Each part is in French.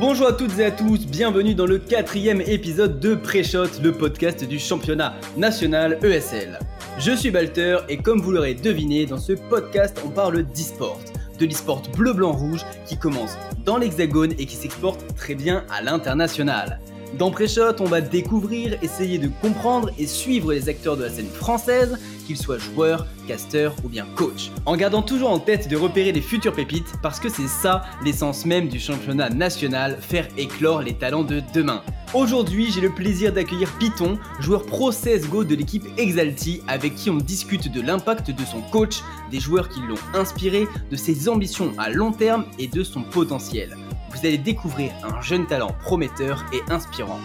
Bonjour à toutes et à tous, bienvenue dans le quatrième épisode de Pré-Shot, le podcast du championnat national ESL. Je suis Balter et comme vous l'aurez deviné, dans ce podcast on parle d'e-sport, de l'e-sport bleu-blanc-rouge qui commence dans l'hexagone et qui s'exporte très bien à l'international. Dans Pré-Shot, on va découvrir, essayer de comprendre et suivre les acteurs de la scène française, qu'ils soient joueurs, casteurs ou bien coachs. En gardant toujours en tête de repérer les futures pépites, parce que c'est ça l'essence même du championnat national, faire éclore les talents de demain. Aujourd'hui, j'ai le plaisir d'accueillir Python, joueur pro CSGO de l'équipe Exalti, avec qui on discute de l'impact de son coach, des joueurs qui l'ont inspiré, de ses ambitions à long terme et de son potentiel vous allez découvrir un jeune talent prometteur et inspirant.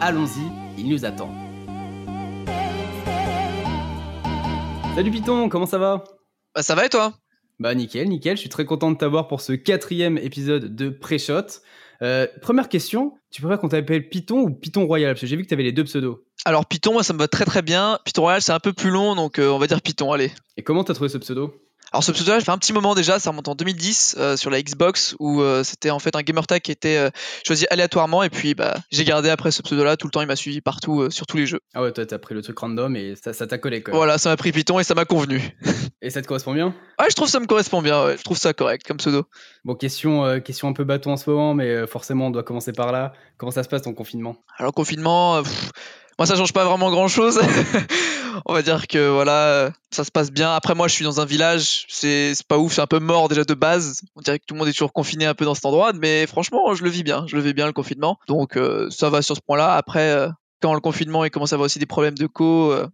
Allons-y, il nous attend. Salut Python, comment ça va? Bah ça va et toi? Bah nickel, nickel, je suis très content de t'avoir pour ce quatrième épisode de Pré-Shot. Euh, première question, tu préfères qu'on t'appelle Python ou Python Royal? Parce que j'ai vu que tu avais les deux pseudos. Alors Python, moi ça me va très très bien. Python Royal c'est un peu plus long, donc euh, on va dire Python, allez. Et comment t'as trouvé ce pseudo? Alors ce pseudo, ça fait un petit moment déjà, ça remonte en 2010 euh, sur la Xbox où euh, c'était en fait un gamer tag qui était euh, choisi aléatoirement et puis bah, j'ai gardé après ce pseudo-là tout le temps, il m'a suivi partout sur tous les jeux. Ah ouais, toi t'as pris le truc random et ça t'a collé quoi. Voilà, ça m'a pris Python et ça m'a convenu. et ça te correspond bien? Ouais, je trouve ça me correspond bien, ouais. je trouve ça correct comme pseudo. Bon, question, question un peu bâton en ce moment, mais forcément on doit commencer par là. Comment ça se passe ton confinement? Alors confinement, moi ça change pas vraiment grand chose. on va dire que voilà, ça se passe bien. Après, moi, je suis dans un village, c'est pas ouf, c'est un peu mort déjà de base. On dirait que tout le monde est toujours confiné un peu dans cet endroit, mais franchement, je le vis bien. Je le vis bien le confinement. Donc, euh, ça va sur ce point-là. Après, euh, quand le confinement il commence à avoir aussi des problèmes de co, euh,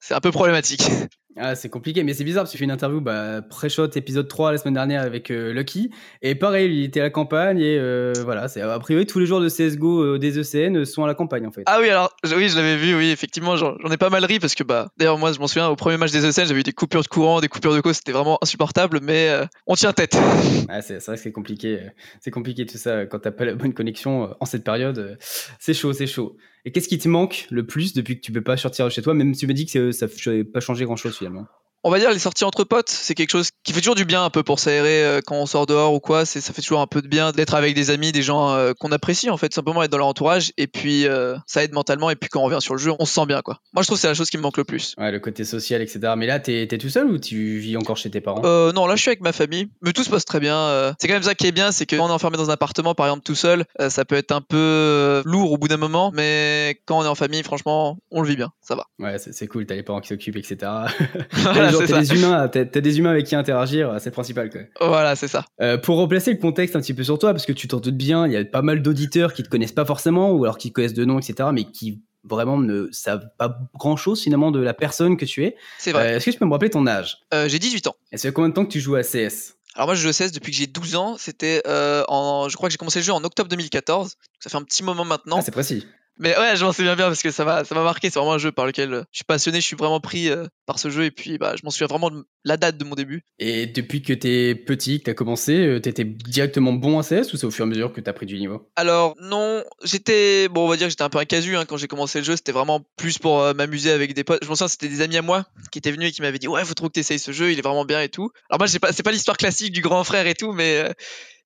c'est un peu problématique. Ah, c'est compliqué, mais c'est bizarre parce que j'ai fait une interview bah, pré-shot épisode 3 la semaine dernière avec euh, Lucky. Et pareil, il était à la campagne et euh, voilà, c'est a priori tous les joueurs de CSGO euh, des ECN sont à la campagne en fait. Ah oui, alors oui, je l'avais vu, oui, effectivement, j'en ai pas mal ri parce que bah, d'ailleurs, moi je m'en souviens au premier match des ECN, j'avais eu des coupures de courant, des coupures de co, c'était vraiment insupportable, mais on tient tête. Ah, c'est vrai que c'est compliqué, c'est compliqué tout ça quand t'as pas la bonne connexion en cette période. C'est chaud, c'est chaud. Et qu'est-ce qui te manque le plus depuis que tu peux pas sortir de chez toi, même si tu me dis que ça n'a pas changé grand chose finalement on va dire les sorties entre potes, c'est quelque chose qui fait toujours du bien un peu pour s'aérer euh, quand on sort dehors ou quoi. C'est ça fait toujours un peu de bien d'être avec des amis, des gens euh, qu'on apprécie en fait, simplement être dans leur entourage. Et puis euh, ça aide mentalement. Et puis quand on revient sur le jeu, on se sent bien quoi. Moi je trouve que c'est la chose qui me manque le plus. Ouais, le côté social, etc. Mais là, t'es es tout seul ou tu vis encore chez tes parents? Non, là je suis avec ma famille, mais tout se passe très bien. c'est quand même ça qui est bien, c'est que quand on est enfermé dans un appartement, par exemple tout seul, ça peut être un peu lourd au bout d'un moment. Mais quand on est en famille, franchement, on le vit bien, ça va. Ouais, c'est cool. T'as les parents qui s'occupent, etc. t'as des humains t'as des humains avec qui interagir, c'est le principal. Quoi. Voilà, c'est ça. Euh, pour replacer le contexte un petit peu sur toi, parce que tu t'en doutes bien, il y a pas mal d'auditeurs qui te connaissent pas forcément, ou alors qui connaissent de nom, etc., mais qui vraiment ne savent pas grand chose finalement de la personne que tu es. C'est vrai. Euh, est-ce que tu peux me rappeler ton âge? Euh, J'ai 18 ans. Et ça fait combien de temps que tu joues à CS alors moi je joue à CS depuis que j'ai 12 ans, c'était en je crois que j'ai commencé le jeu en octobre 2014. Ça fait un petit moment maintenant. Ah, c'est précis. Mais ouais, je m'en souviens bien parce que ça m'a ça m'a marqué. C'est vraiment un jeu par lequel euh, je suis passionné, je suis vraiment pris euh, par ce jeu et puis bah je m'en souviens vraiment de la date de mon début. Et depuis que t'es petit, que t'as commencé, euh, t'étais directement bon à CS ou c'est au fur et à mesure que t'as pris du niveau? Alors non, j'étais bon, on va dire que j'étais un peu un casu hein, quand j'ai commencé le jeu. C'était vraiment plus pour m'amuser avec des potes. Je me souviens c'était des amis à moi qui étaient venus et qui m'avaient dit ouais faut trop que t'essayes ce jeu, il est vraiment bien et tout. Alors moi c'est pas c'est pas l'histoire classique du grand frère et tout, mais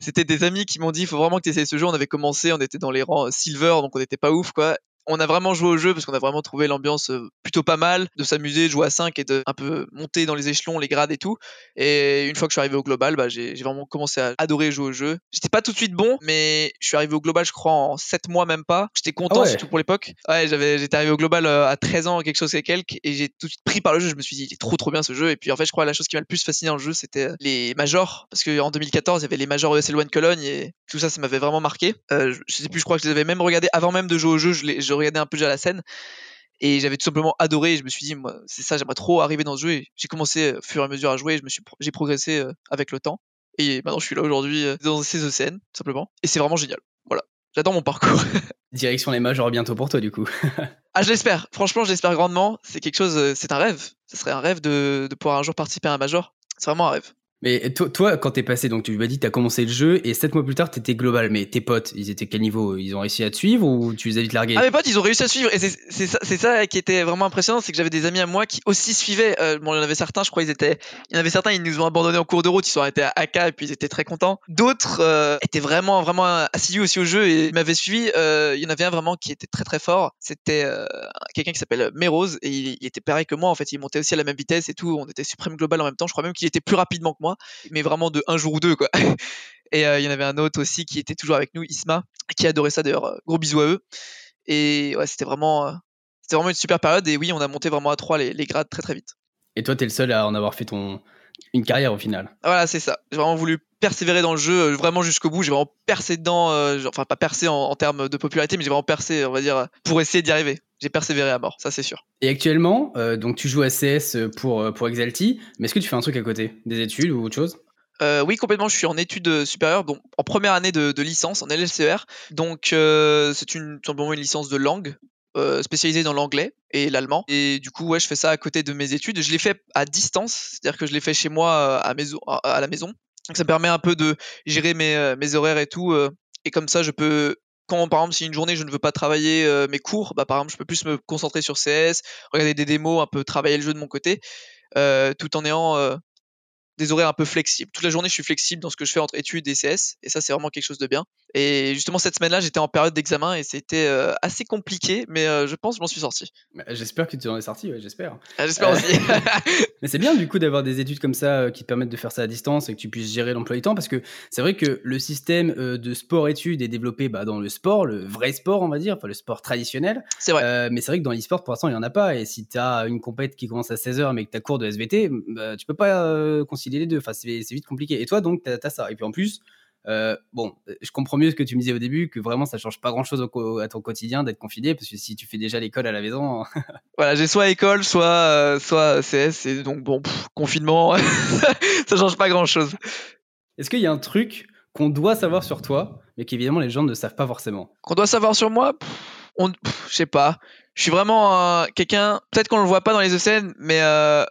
c'était des amis qui m'ont dit faut vraiment que tu essayes ce jeu. On avait commencé, on était dans les rangs silver, donc on n'était pas ouf quoi on a vraiment joué au jeu parce qu'on a vraiment trouvé l'ambiance plutôt pas mal, de s'amuser, de jouer à 5 et de un peu monter dans les échelons, les grades et tout. Et une fois que je suis arrivé au global, bah, j'ai vraiment commencé à adorer jouer au jeu. J'étais pas tout de suite bon, mais je suis arrivé au global, je crois, en 7 mois même pas. J'étais content, ah surtout pour l'époque. Ouais, j'avais, j'étais arrivé au global à 13 ans, quelque chose et quelques, et j'ai tout de suite pris par le jeu. Je me suis dit, il est trop trop bien ce jeu. Et puis en fait, je crois la chose qui m'a le plus fasciné dans le jeu, c'était les majors. Parce qu'en 2014, il y avait les majors ESL One Cologne et tout ça, ça m'avait vraiment marqué. Euh, je sais plus, je crois que je les avais même regardés avant même de jouer au jeu. Je, les, je regardais un peu déjà la scène et j'avais tout simplement adoré. Je me suis dit, moi, c'est ça, j'aimerais trop arriver dans ce jeu. J'ai commencé, au fur et à mesure, à jouer. Je me suis, j'ai progressé euh, avec le temps. Et maintenant, je suis là aujourd'hui euh, dans ces ECN, tout simplement. Et c'est vraiment génial. Voilà. J'adore mon parcours. Direction les majors bientôt pour toi, du coup. ah, j'espère. Franchement, j'espère grandement. C'est quelque chose, euh, c'est un rêve. Ce serait un rêve de, de pouvoir un jour participer à un major. C'est vraiment un rêve. Mais toi, toi quand t'es passé, donc tu m'as dit t'as commencé le jeu et sept mois plus tard t'étais global. Mais tes potes, ils étaient quel niveau? Ils ont réussi à te suivre ou tu les as vite largués? Ah mes potes, ils ont réussi à suivre et c'est ça, qui était vraiment impressionnant, c'est que j'avais des amis à moi qui aussi suivaient. Euh, bon, il y en avait certains, je crois, ils étaient, il y en avait certains, ils nous ont abandonnés en cours de route, ils sont arrêtés à AK et puis ils étaient très contents. D'autres euh, étaient vraiment, vraiment assidus aussi au jeu et ils m'avaient suivi. Euh, il y en avait un vraiment qui était très très fort. C'était quelqu'un qui s'appelle Merose et il, il, était pareil que moi. En fait, il montait aussi à la même vitesse et tout. On était suprême global en même temps. Je crois même qu'il était plus rapidement que moi, mais vraiment de un jour ou deux, quoi. Et euh, il y en avait un autre aussi qui était toujours avec nous, Isma, qui adorait ça d'ailleurs. Euh, gros bisous à eux. Et ouais, c'était vraiment, euh, c'était vraiment une super période. Et oui, on a monté vraiment à trois les, grades très très vite. Et toi, tu es le seul à en avoir fait ton, une carrière au final. Voilà, c'est ça. J'ai vraiment voulu persévérer dans le jeu, vraiment jusqu'au bout. J'ai vraiment percé dedans, enfin pas percé en, termes de popularité, mais j'ai vraiment percé, on va dire, pour essayer d'y arriver. J'ai persévéré à mort, ça c'est sûr. Et actuellement, donc tu joues à CS pour, pour Exalti, mais est-ce que tu fais un truc à côté? Des études ou autre chose? Euh, oui, complètement. Je suis en études euh, supérieures, donc en première année de, licence en LLCR. Donc, euh, c'est une, simplement une licence de langue spécialisée dans l'anglais et l'allemand. Et du coup, ouais, je fais ça à côté de mes études. Je l'ai fait à distance, c'est-à-dire que je l'ai fait chez moi à, à, la maison. Donc, ça me permet un peu de gérer mes, mes horaires et tout. et comme ça, je peux quand par exemple si une journée je ne veux pas travailler mes cours, bah par exemple je peux plus me concentrer sur CS, regarder des démos, un peu travailler le jeu de mon côté, tout en ayant des horaires un peu flexibles. Toute la journée, je suis flexible dans ce que je fais entre études et CS, et ça, c'est vraiment quelque chose de bien. Et justement, cette semaine-là, j'étais en période d'examen et c'était euh, assez compliqué, mais euh, je pense que je m'en suis sorti. Bah, j'espère que tu en es sorti, ouais, j'espère. Ah, j'espère euh, aussi. mais c'est bien, du coup, d'avoir des études comme ça qui te permettent de faire ça à distance et que tu puisses gérer l'emploi du temps, parce que c'est vrai que le système de sport-études est développé bah, dans le sport, le vrai sport, on va dire, enfin le sport traditionnel. C'est vrai. mais c'est vrai que dans l'e-sport, pour l'instant, il n'y en a pas. Et si tu as une compète qui commence à 16h, mais que tu as cours de SVT, bah, tu peux pas concilier les deux. Enfin, c'est vite compliqué. Et toi, donc, tu as, ça. Et puis en plus, euh, bon, je comprends mieux ce que tu me disais au début, que vraiment ça change pas grand chose à ton quotidien d'être confiné, parce que si tu fais déjà l'école à la maison. voilà, j'ai soit école, soit, euh, soit CS, et donc bon, confinement, ça change pas grand chose. Est-ce qu'il y a un truc qu'on doit savoir sur toi, mais qu'évidemment les gens ne savent pas forcément? Qu'on doit savoir sur moi? Je sais pas. Je suis vraiment quelqu'un, peut-être qu'on le voit pas dans les ECN, mais euh,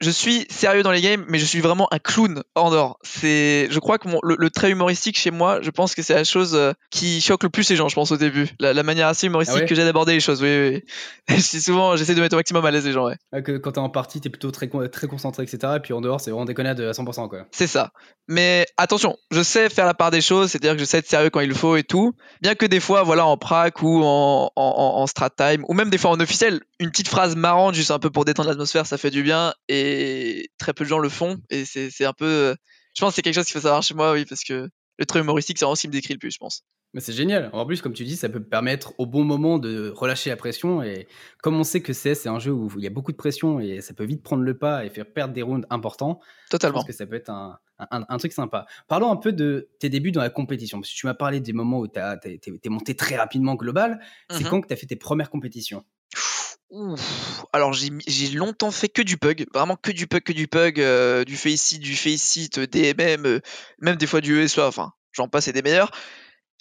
je suis sérieux dans les games, mais je suis vraiment un clown en dehors. C'est, je crois que le, trait humoristique chez moi, je pense que c'est la chose euh, qui choque le plus les gens, je pense au début. La, manière assez humoristique ah que j'ai d'aborder les choses. Oui, oui. souvent, j'essaie de mettre au maximum à l'aise les gens. Ouais. Ah, que quand t'es en partie, t'es plutôt très, très concentré, etc. Et puis en dehors, c'est vraiment déconnade à 100%, quoi. C'est ça. Mais attention, je sais faire la part des choses, c'est-à-dire que je sais être sérieux quand il le faut et tout. Bien que des fois, voilà, en prac ou en, en, en strat time, ou même des fois en officiel, une petite phrase marrante, juste un peu pour détendre l'atmosphère, ça fait du bien. Et très peu de gens le font. Et c'est un peu. Euh, je pense que c'est quelque chose qu'il faut savoir chez moi, oui, parce que le trait humoristique, c'est vraiment ce qui me décrit le plus, je pense. Mais c'est génial. En plus, comme tu dis, ça peut permettre au bon moment de relâcher la pression. Et comme on sait que CS, c'est un jeu où il y a beaucoup de pression et ça peut vite prendre le pas et faire perdre des rounds importants. Totalement. Je pense que ça peut être un, un, truc sympa. Parlons un peu de tes débuts dans la compétition. Parce que tu m'as parlé des moments où tu es, monté très rapidement global. C'est mmh quand que tu as fait tes premières compétitions? Alors j'ai longtemps fait que du pug, vraiment que du pug, que du pug, euh, du faceit, du DMM, euh, même des fois du ESA, enfin j'en passe et des meilleurs.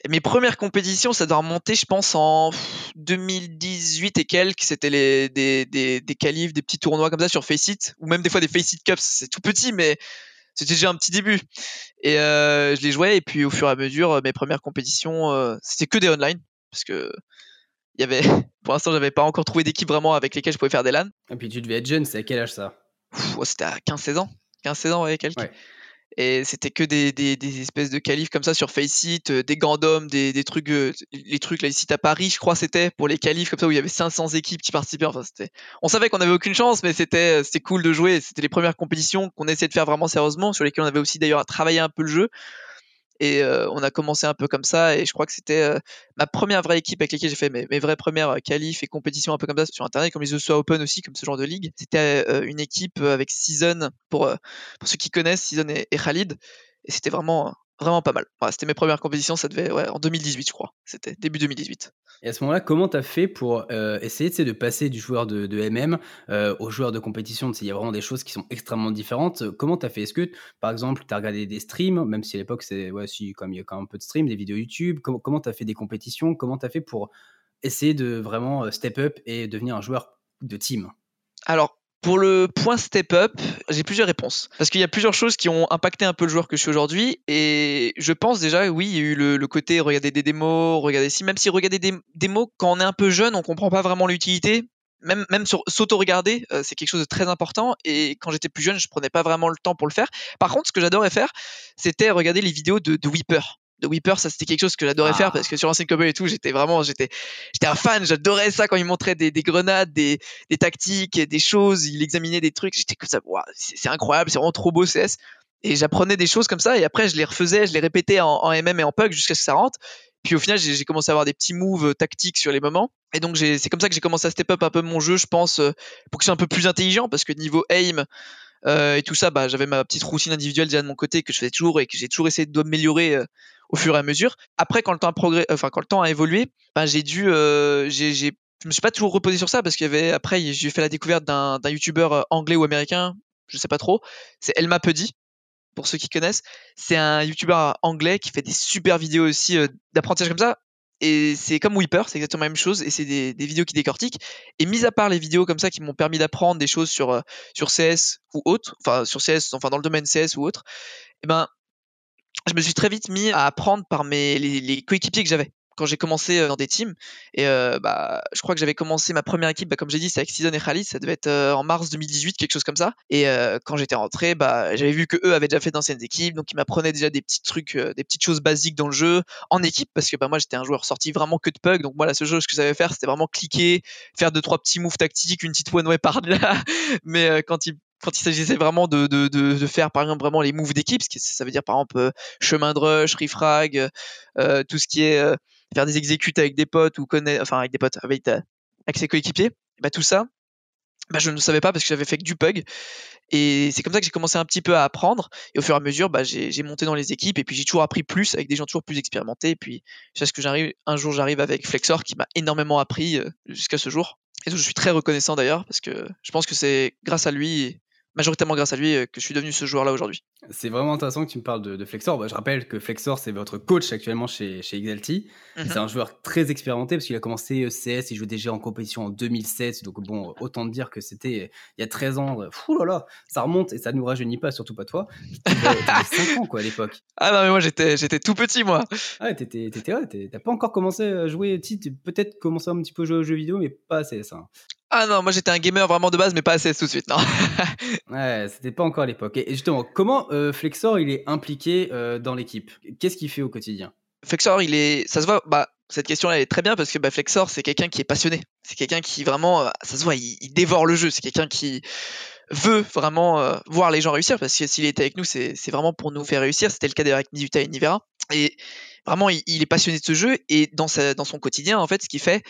mes premières compétitions, ça doit remonter, je pense, en 2018 et quelques. C'était des, des, des qualifs, des petits tournois comme ça sur Faceit, ou même des fois des Faceit Cups. C'est tout petit, mais c'était déjà un petit début. Et je les jouais, et puis au fur et à mesure, mes premières compétitions, c'était que des online, parce que il y avait, pour l'instant, j'avais pas encore trouvé d'équipe vraiment avec lesquelles je pouvais faire des LAN. Et puis tu devais être jeune, c'est à quel âge ça? C'était à 15-16 ans. 15-16 ans, ouais, quelques. Et c'était que des, des, des, espèces de qualifs comme ça sur Faceit, euh, des Gandom, des, des trucs, euh, les trucs, là, ici à Paris, je crois, c'était pour les qualifs comme ça où il y avait 500 équipes qui participaient. Enfin, c'était, on savait qu'on avait aucune chance, mais c'était, euh, c'était cool de jouer. C'était les premières compétitions qu'on essayait de faire vraiment sérieusement, sur lesquelles on avait aussi d'ailleurs travaillé un peu le jeu. Et on a commencé un peu comme ça. Et je crois que c'était ma première vraie équipe avec laquelle j'ai fait mes, vraies premières qualifs et compétitions un peu comme ça sur Internet, comme les The Open aussi, comme ce genre de ligue. C'était une équipe avec Season, pour, pour ceux qui connaissent, Season et, et Khalid. Et c'était vraiment vraiment pas mal. c'était mes premières compétitions, ça devait ouais, en 2018, je crois. C'était début 2018. Et à ce moment-là, comment tu as fait pour euh, essayer de passer du joueur de, MM euh, au joueur de compétition? Il y a vraiment des choses qui sont extrêmement différentes. Comment tu as fait? Est-ce que, par exemple, tu as regardé des streams, même si à l'époque, c'est ouais, si, comme il y a quand même un peu de streams, des vidéos YouTube Comment tu as fait des compétitions? Comment tu as fait pour essayer de vraiment euh, step up et devenir un joueur de team? Alors, Pour le point step up, j'ai plusieurs réponses. Parce qu'il y a plusieurs choses qui ont impacté un peu le joueur que je suis aujourd'hui. Et je pense déjà, oui, il y a eu le, côté regarder des démos, regarder si, même si regarder des démos, quand on est un peu jeune, on comprend pas vraiment l'utilité. Même, même s'auto-regarder, euh, c'est quelque chose de très important. Et quand j'étais plus jeune, je prenais pas vraiment le temps pour le faire. Par contre, ce que j'adorais faire, c'était regarder les vidéos de, de Weeper de Weeper, ça c'était quelque chose que j'adorais faire parce que sur l'ancien Cowboy et tout, j'étais vraiment, j'étais, j'étais un fan, j'adorais ça quand il montrait des, grenades, des, des, tactiques, des choses, il examinait des trucs, j'étais comme ça, c'est incroyable, c'est vraiment trop beau CS. Et j'apprenais des choses comme ça et après je les refaisais, je les répétais en, MM et en PUG jusqu'à ce que ça rentre. Puis au final, j'ai commencé à avoir des petits moves tactiques sur les moments. Et donc c'est comme ça que j'ai commencé à step up un peu mon jeu, je pense, euh, pour que ce soit un peu plus intelligent parce que niveau aim, euh, et tout ça, bah, j'avais ma petite routine individuelle déjà de mon côté que je faisais toujours et que j'ai toujours essayé d'améliorer euh, au fur et à mesure. Après, quand le temps a progrès, enfin quand le temps a évolué, bah, j'ai dû, euh, je me suis pas toujours reposé sur ça parce qu'il après j'ai fait la découverte d'un, d'un youtubeur euh, anglais ou américain, je sais pas trop. C'est Elma Puddy pour ceux qui connaissent. C'est un youtubeur anglais qui fait des super vidéos aussi d'apprentissage comme ça et c'est comme Weeper, c'est exactement la même chose, et c'est des, vidéos qui décortiquent. Et mis à part les vidéos comme ça qui m'ont permis d'apprendre des choses sur, euh, sur CS ou autre, enfin sur CS, enfin dans le domaine CS ou autre, eh ben, je me suis très vite mis à apprendre par mes, les coéquipiers que j'avais quand j'ai commencé euh, dans des teams. Et euh, bah, je crois que j'avais commencé ma première équipe, bah, comme j'ai dit, c'est avec Season et Khalid, ça devait être euh, en mars 2018, quelque chose comme ça. Et quand j'étais rentré, bah, j'avais vu que eux avaient déjà fait d'anciennes équipes, donc ils m'apprenaient déjà des petits trucs, des petites choses basiques dans le jeu, en équipe, parce que bah, moi j'étais un joueur sorti vraiment que de pug, donc moi la seule chose que je savais faire, c'était vraiment cliquer, faire deux trois petits moves tactiques, une petite one way par là. Mais quand il quand il s'agissait vraiment de, de, de, faire par exemple vraiment les moves d'équipe, ça veut dire par exemple chemin de rush, refrag, tout ce qui est faire des exécutes avec des potes ou connaître, enfin avec des potes, avec, ses coéquipiers, bah, tout ça, bah, je ne savais pas parce que j'avais fait que du pug. Et c'est comme ça que j'ai commencé un petit peu à apprendre. Et au fur et à mesure, bah, j'ai monté dans les équipes et puis j'ai toujours appris plus avec des gens toujours plus expérimentés. Et puis, ce que j'arrive, un jour, j'arrive avec Flexor qui m'a énormément appris euh, jusqu'à ce jour. Et je suis très reconnaissant d'ailleurs parce que je pense que c'est grâce à lui majoritairement grâce à lui euh, que je suis devenu ce joueur-là aujourd'hui. C'est vraiment intéressant que tu me parles de, Flexor. Bah, je rappelle que Flexor, c'est votre coach actuellement chez, chez Exalti. Mhm. C'est un joueur très expérimenté parce qu'il a commencé CS, il jouait déjà en compétition en 2007. Donc, bon, autant dire que c'était il y a 13 ans. Fou là là, ça remonte et ça ne nous rajeunit pas, surtout pas toi. Tu avais 5 ans quoi à l'époque. Ah non, mais moi j'étais, j'étais tout petit moi. Ah, t'étais, t'as pas encore commencé à jouer. Peut-être commencé un petit peu à jouer aux jeux vidéo, mais pas à CS. Hein. Ah non, moi j'étais un gamer vraiment de base, mais pas assez tout de suite, non. ouais, c'était pas encore l'époque. Et justement, comment euh, Flexor il est impliqué euh, dans l'équipe Qu'est-ce qu'il fait au quotidien? Flexor, il est, ça se voit. Bah, cette question-là est très bien parce que bah, Flexor, c'est quelqu'un qui est passionné. C'est quelqu'un qui vraiment, euh, ça se voit, il, dévore le jeu. C'est quelqu'un qui veut vraiment voir les gens réussir parce que s'il était avec nous, c'est vraiment pour nous faire réussir. C'était le cas avec Mizuta et Nivera. Et vraiment, il, est passionné de ce jeu et dans son quotidien, en fait, ce qu'il fait,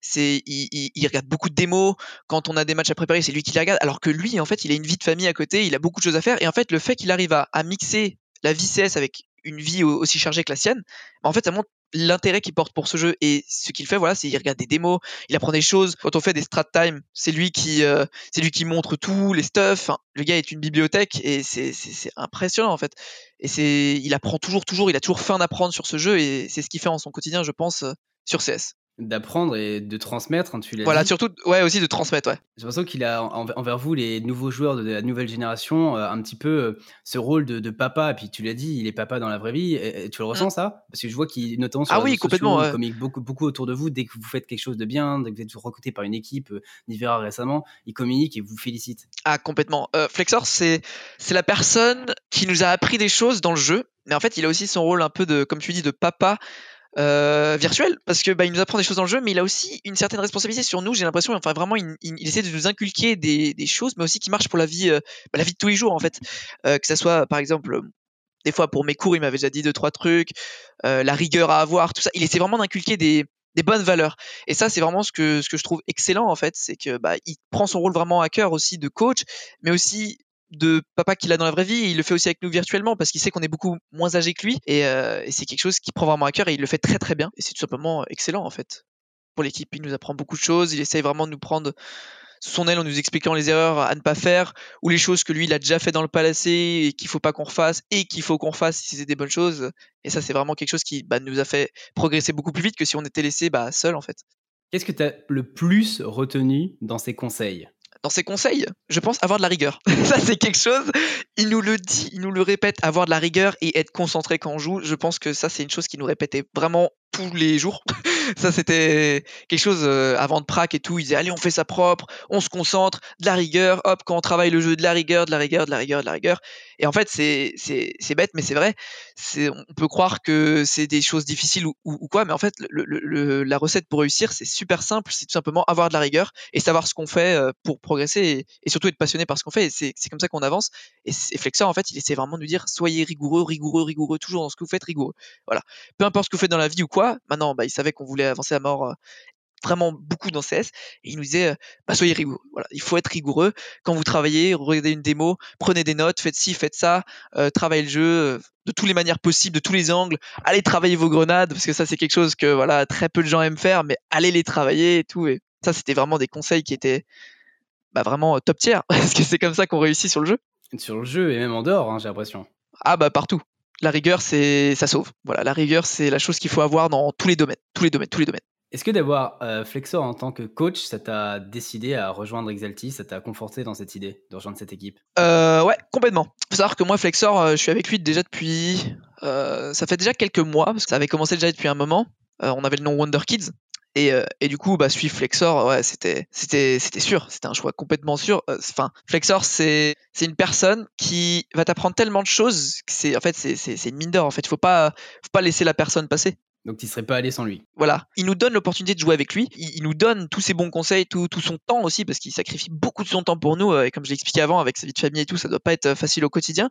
c'est il, regarde beaucoup de démos. Quand on a des matchs à préparer c'est lui qui les regarde. Alors que lui en fait il a une vie de famille à côté il a beaucoup de choses à faire. Et en fait le fait qu'il arrive à, mixer la vie CS avec une vie aussi chargée que la sienne bah, en fait ça montre l'intérêt qu'il porte pour ce jeu. Et ce qu'il fait voilà c'est il regarde des démos il apprend des choses. Quand on fait des strat time c'est lui qui euh, c'est lui qui montre tout les stuff. Le gars est une bibliothèque et c'est impressionnant en fait. Et c'est il apprend toujours toujours. Il a toujours faim d'apprendre sur ce jeu et c'est ce qu'il fait en son quotidien je pense euh, sur CS d'apprendre et de transmettre, hein, tu Voilà, surtout, ouais, aussi de transmettre, ouais. J'ai l'impression qu'il a envers vous, les nouveaux joueurs de la nouvelle génération, euh, un petit peu euh, ce rôle de, papa. Et puis tu l'as dit, il est papa dans la vraie vie. Et, tu le ressens mm. ça? Parce que je vois qu'il, notamment sur ah oui, complètement, sociaux, beaucoup, beaucoup autour de vous. Dès que vous faites quelque chose de bien, dès que vous êtes recruté par une équipe, euh, récemment, il communique et vous félicite. Ah complètement. Flexor, c'est c'est la personne qui nous a appris des choses dans le jeu. Mais en fait, il a aussi son rôle un peu de, comme tu dis, de papa euh, virtuel parce que bah, il nous apprend des choses dans le jeu mais il a aussi une certaine responsabilité sur nous j'ai l'impression. Enfin vraiment il, essaie de nous inculquer des, choses mais aussi qui marchent pour la vie euh, bah, la vie de tous les jours en fait. Euh, que ça soit par exemple des fois pour mes cours il m'avait déjà dit deux trois trucs la rigueur à avoir tout ça. Il essaie vraiment d'inculquer des, des bonnes valeurs. Et ça c'est vraiment ce que ce que je trouve excellent en fait c'est que bah, il prend son rôle vraiment à cœur aussi de coach mais aussi de papa qu'il a dans la vraie vie, il le fait aussi avec nous virtuellement parce qu'il sait qu'on est beaucoup moins âgé que lui euh, et, c'est quelque chose qui prend vraiment à cœur et il le fait très très bien et c'est tout simplement excellent en fait pour l'équipe. Il nous apprend beaucoup de choses, il essaye vraiment de nous prendre son aile en nous expliquant les erreurs à ne pas faire ou les choses que lui il a déjà fait dans le passé et qu'il faut pas qu'on refasse et qu'il faut qu'on fasse si c'est des bonnes choses et ça c'est vraiment quelque chose qui bah, nous a fait progresser beaucoup plus vite que si on était laissé bah, seul en fait. Qu'est-ce que tu as le plus retenu dans ses conseils? Dans ses conseils, je pense avoir de la rigueur. ça, c'est quelque chose. Il nous le dit, il nous le répète, avoir de la rigueur et être concentré quand on joue. Je pense que ça, c'est une chose qu'il nous répétait vraiment tous les jours. ça, c'était quelque chose euh, avant de prac et tout. Il disait, allez, on fait ça propre, on se concentre, de la rigueur, hop, quand on travaille le jeu, de la rigueur, de la rigueur, de la rigueur, de la rigueur. Et en fait, c'est, bête, mais c'est vrai. On peut croire que c'est des choses difficiles ou, ou, quoi, mais en fait, le, le, la recette pour réussir, c'est super simple. C'est tout simplement avoir de la rigueur et savoir ce qu'on fait euh, pour progresser et, surtout être passionné par ce qu'on fait. Et c'est, c'est comme ça qu'on avance. Et, et Flexor, en fait, il essaie vraiment de nous dire, soyez rigoureux, rigoureux, rigoureux, toujours dans ce que vous faites, rigoureux. Voilà. Peu importe ce que vous faites dans la vie ou quoi, Maintenant, bah, il savait qu'on voulait avancer à mort vraiment beaucoup dans CS et il nous disait bah, soyez rigoureux. Voilà, il faut être rigoureux quand vous travaillez, regardez une démo, prenez des notes, faites ci, faites ça, travaillez le jeu de toutes les manières possibles, de tous les angles. Allez travailler vos grenades parce que ça c'est quelque chose que voilà très peu de gens aiment faire, mais allez les travailler et tout. Et ça c'était vraiment des conseils qui étaient bah, vraiment top tier parce que c'est comme ça qu'on réussit sur le jeu. Sur le jeu et même en dehors, hein, j'ai l'impression. Ah bah partout la rigueur, c'est ça sauve. Voilà, la rigueur, c'est la chose qu'il faut avoir dans tous les domaines, tous les domaines, tous les domaines. Est-ce que d'avoir euh, Flexor en tant que coach, ça t'a décidé à rejoindre Exalti, ça t'a conforté dans cette idée de rejoindre cette équipe? Euh, Ouais, complètement. Faut savoir que moi, Flexor, euh, je suis avec lui déjà depuis. ça fait déjà quelques mois, parce que ça avait commencé déjà depuis un moment. on avait le nom Wonder Kids. Et, euh, et, du coup, bah, suivre Flexor, ouais, c'était, c'était, c'était sûr. C'était un choix complètement sûr. Euh, enfin, Flexor, c'est, c'est une personne qui va t'apprendre tellement de choses que c'est, en fait, c'est, c'est, une mine d'or. En fait, il faut pas, faut pas laisser la personne passer. Donc, tu serais pas allé sans lui. Voilà. Il nous donne l'opportunité de jouer avec lui. Il, nous donne tous ses bons conseils, tout, tout son temps aussi, parce qu'il sacrifie beaucoup de son temps pour nous. Euh, et comme je l'ai expliqué avant, avec sa vie de famille et tout, ça doit pas être facile au quotidien.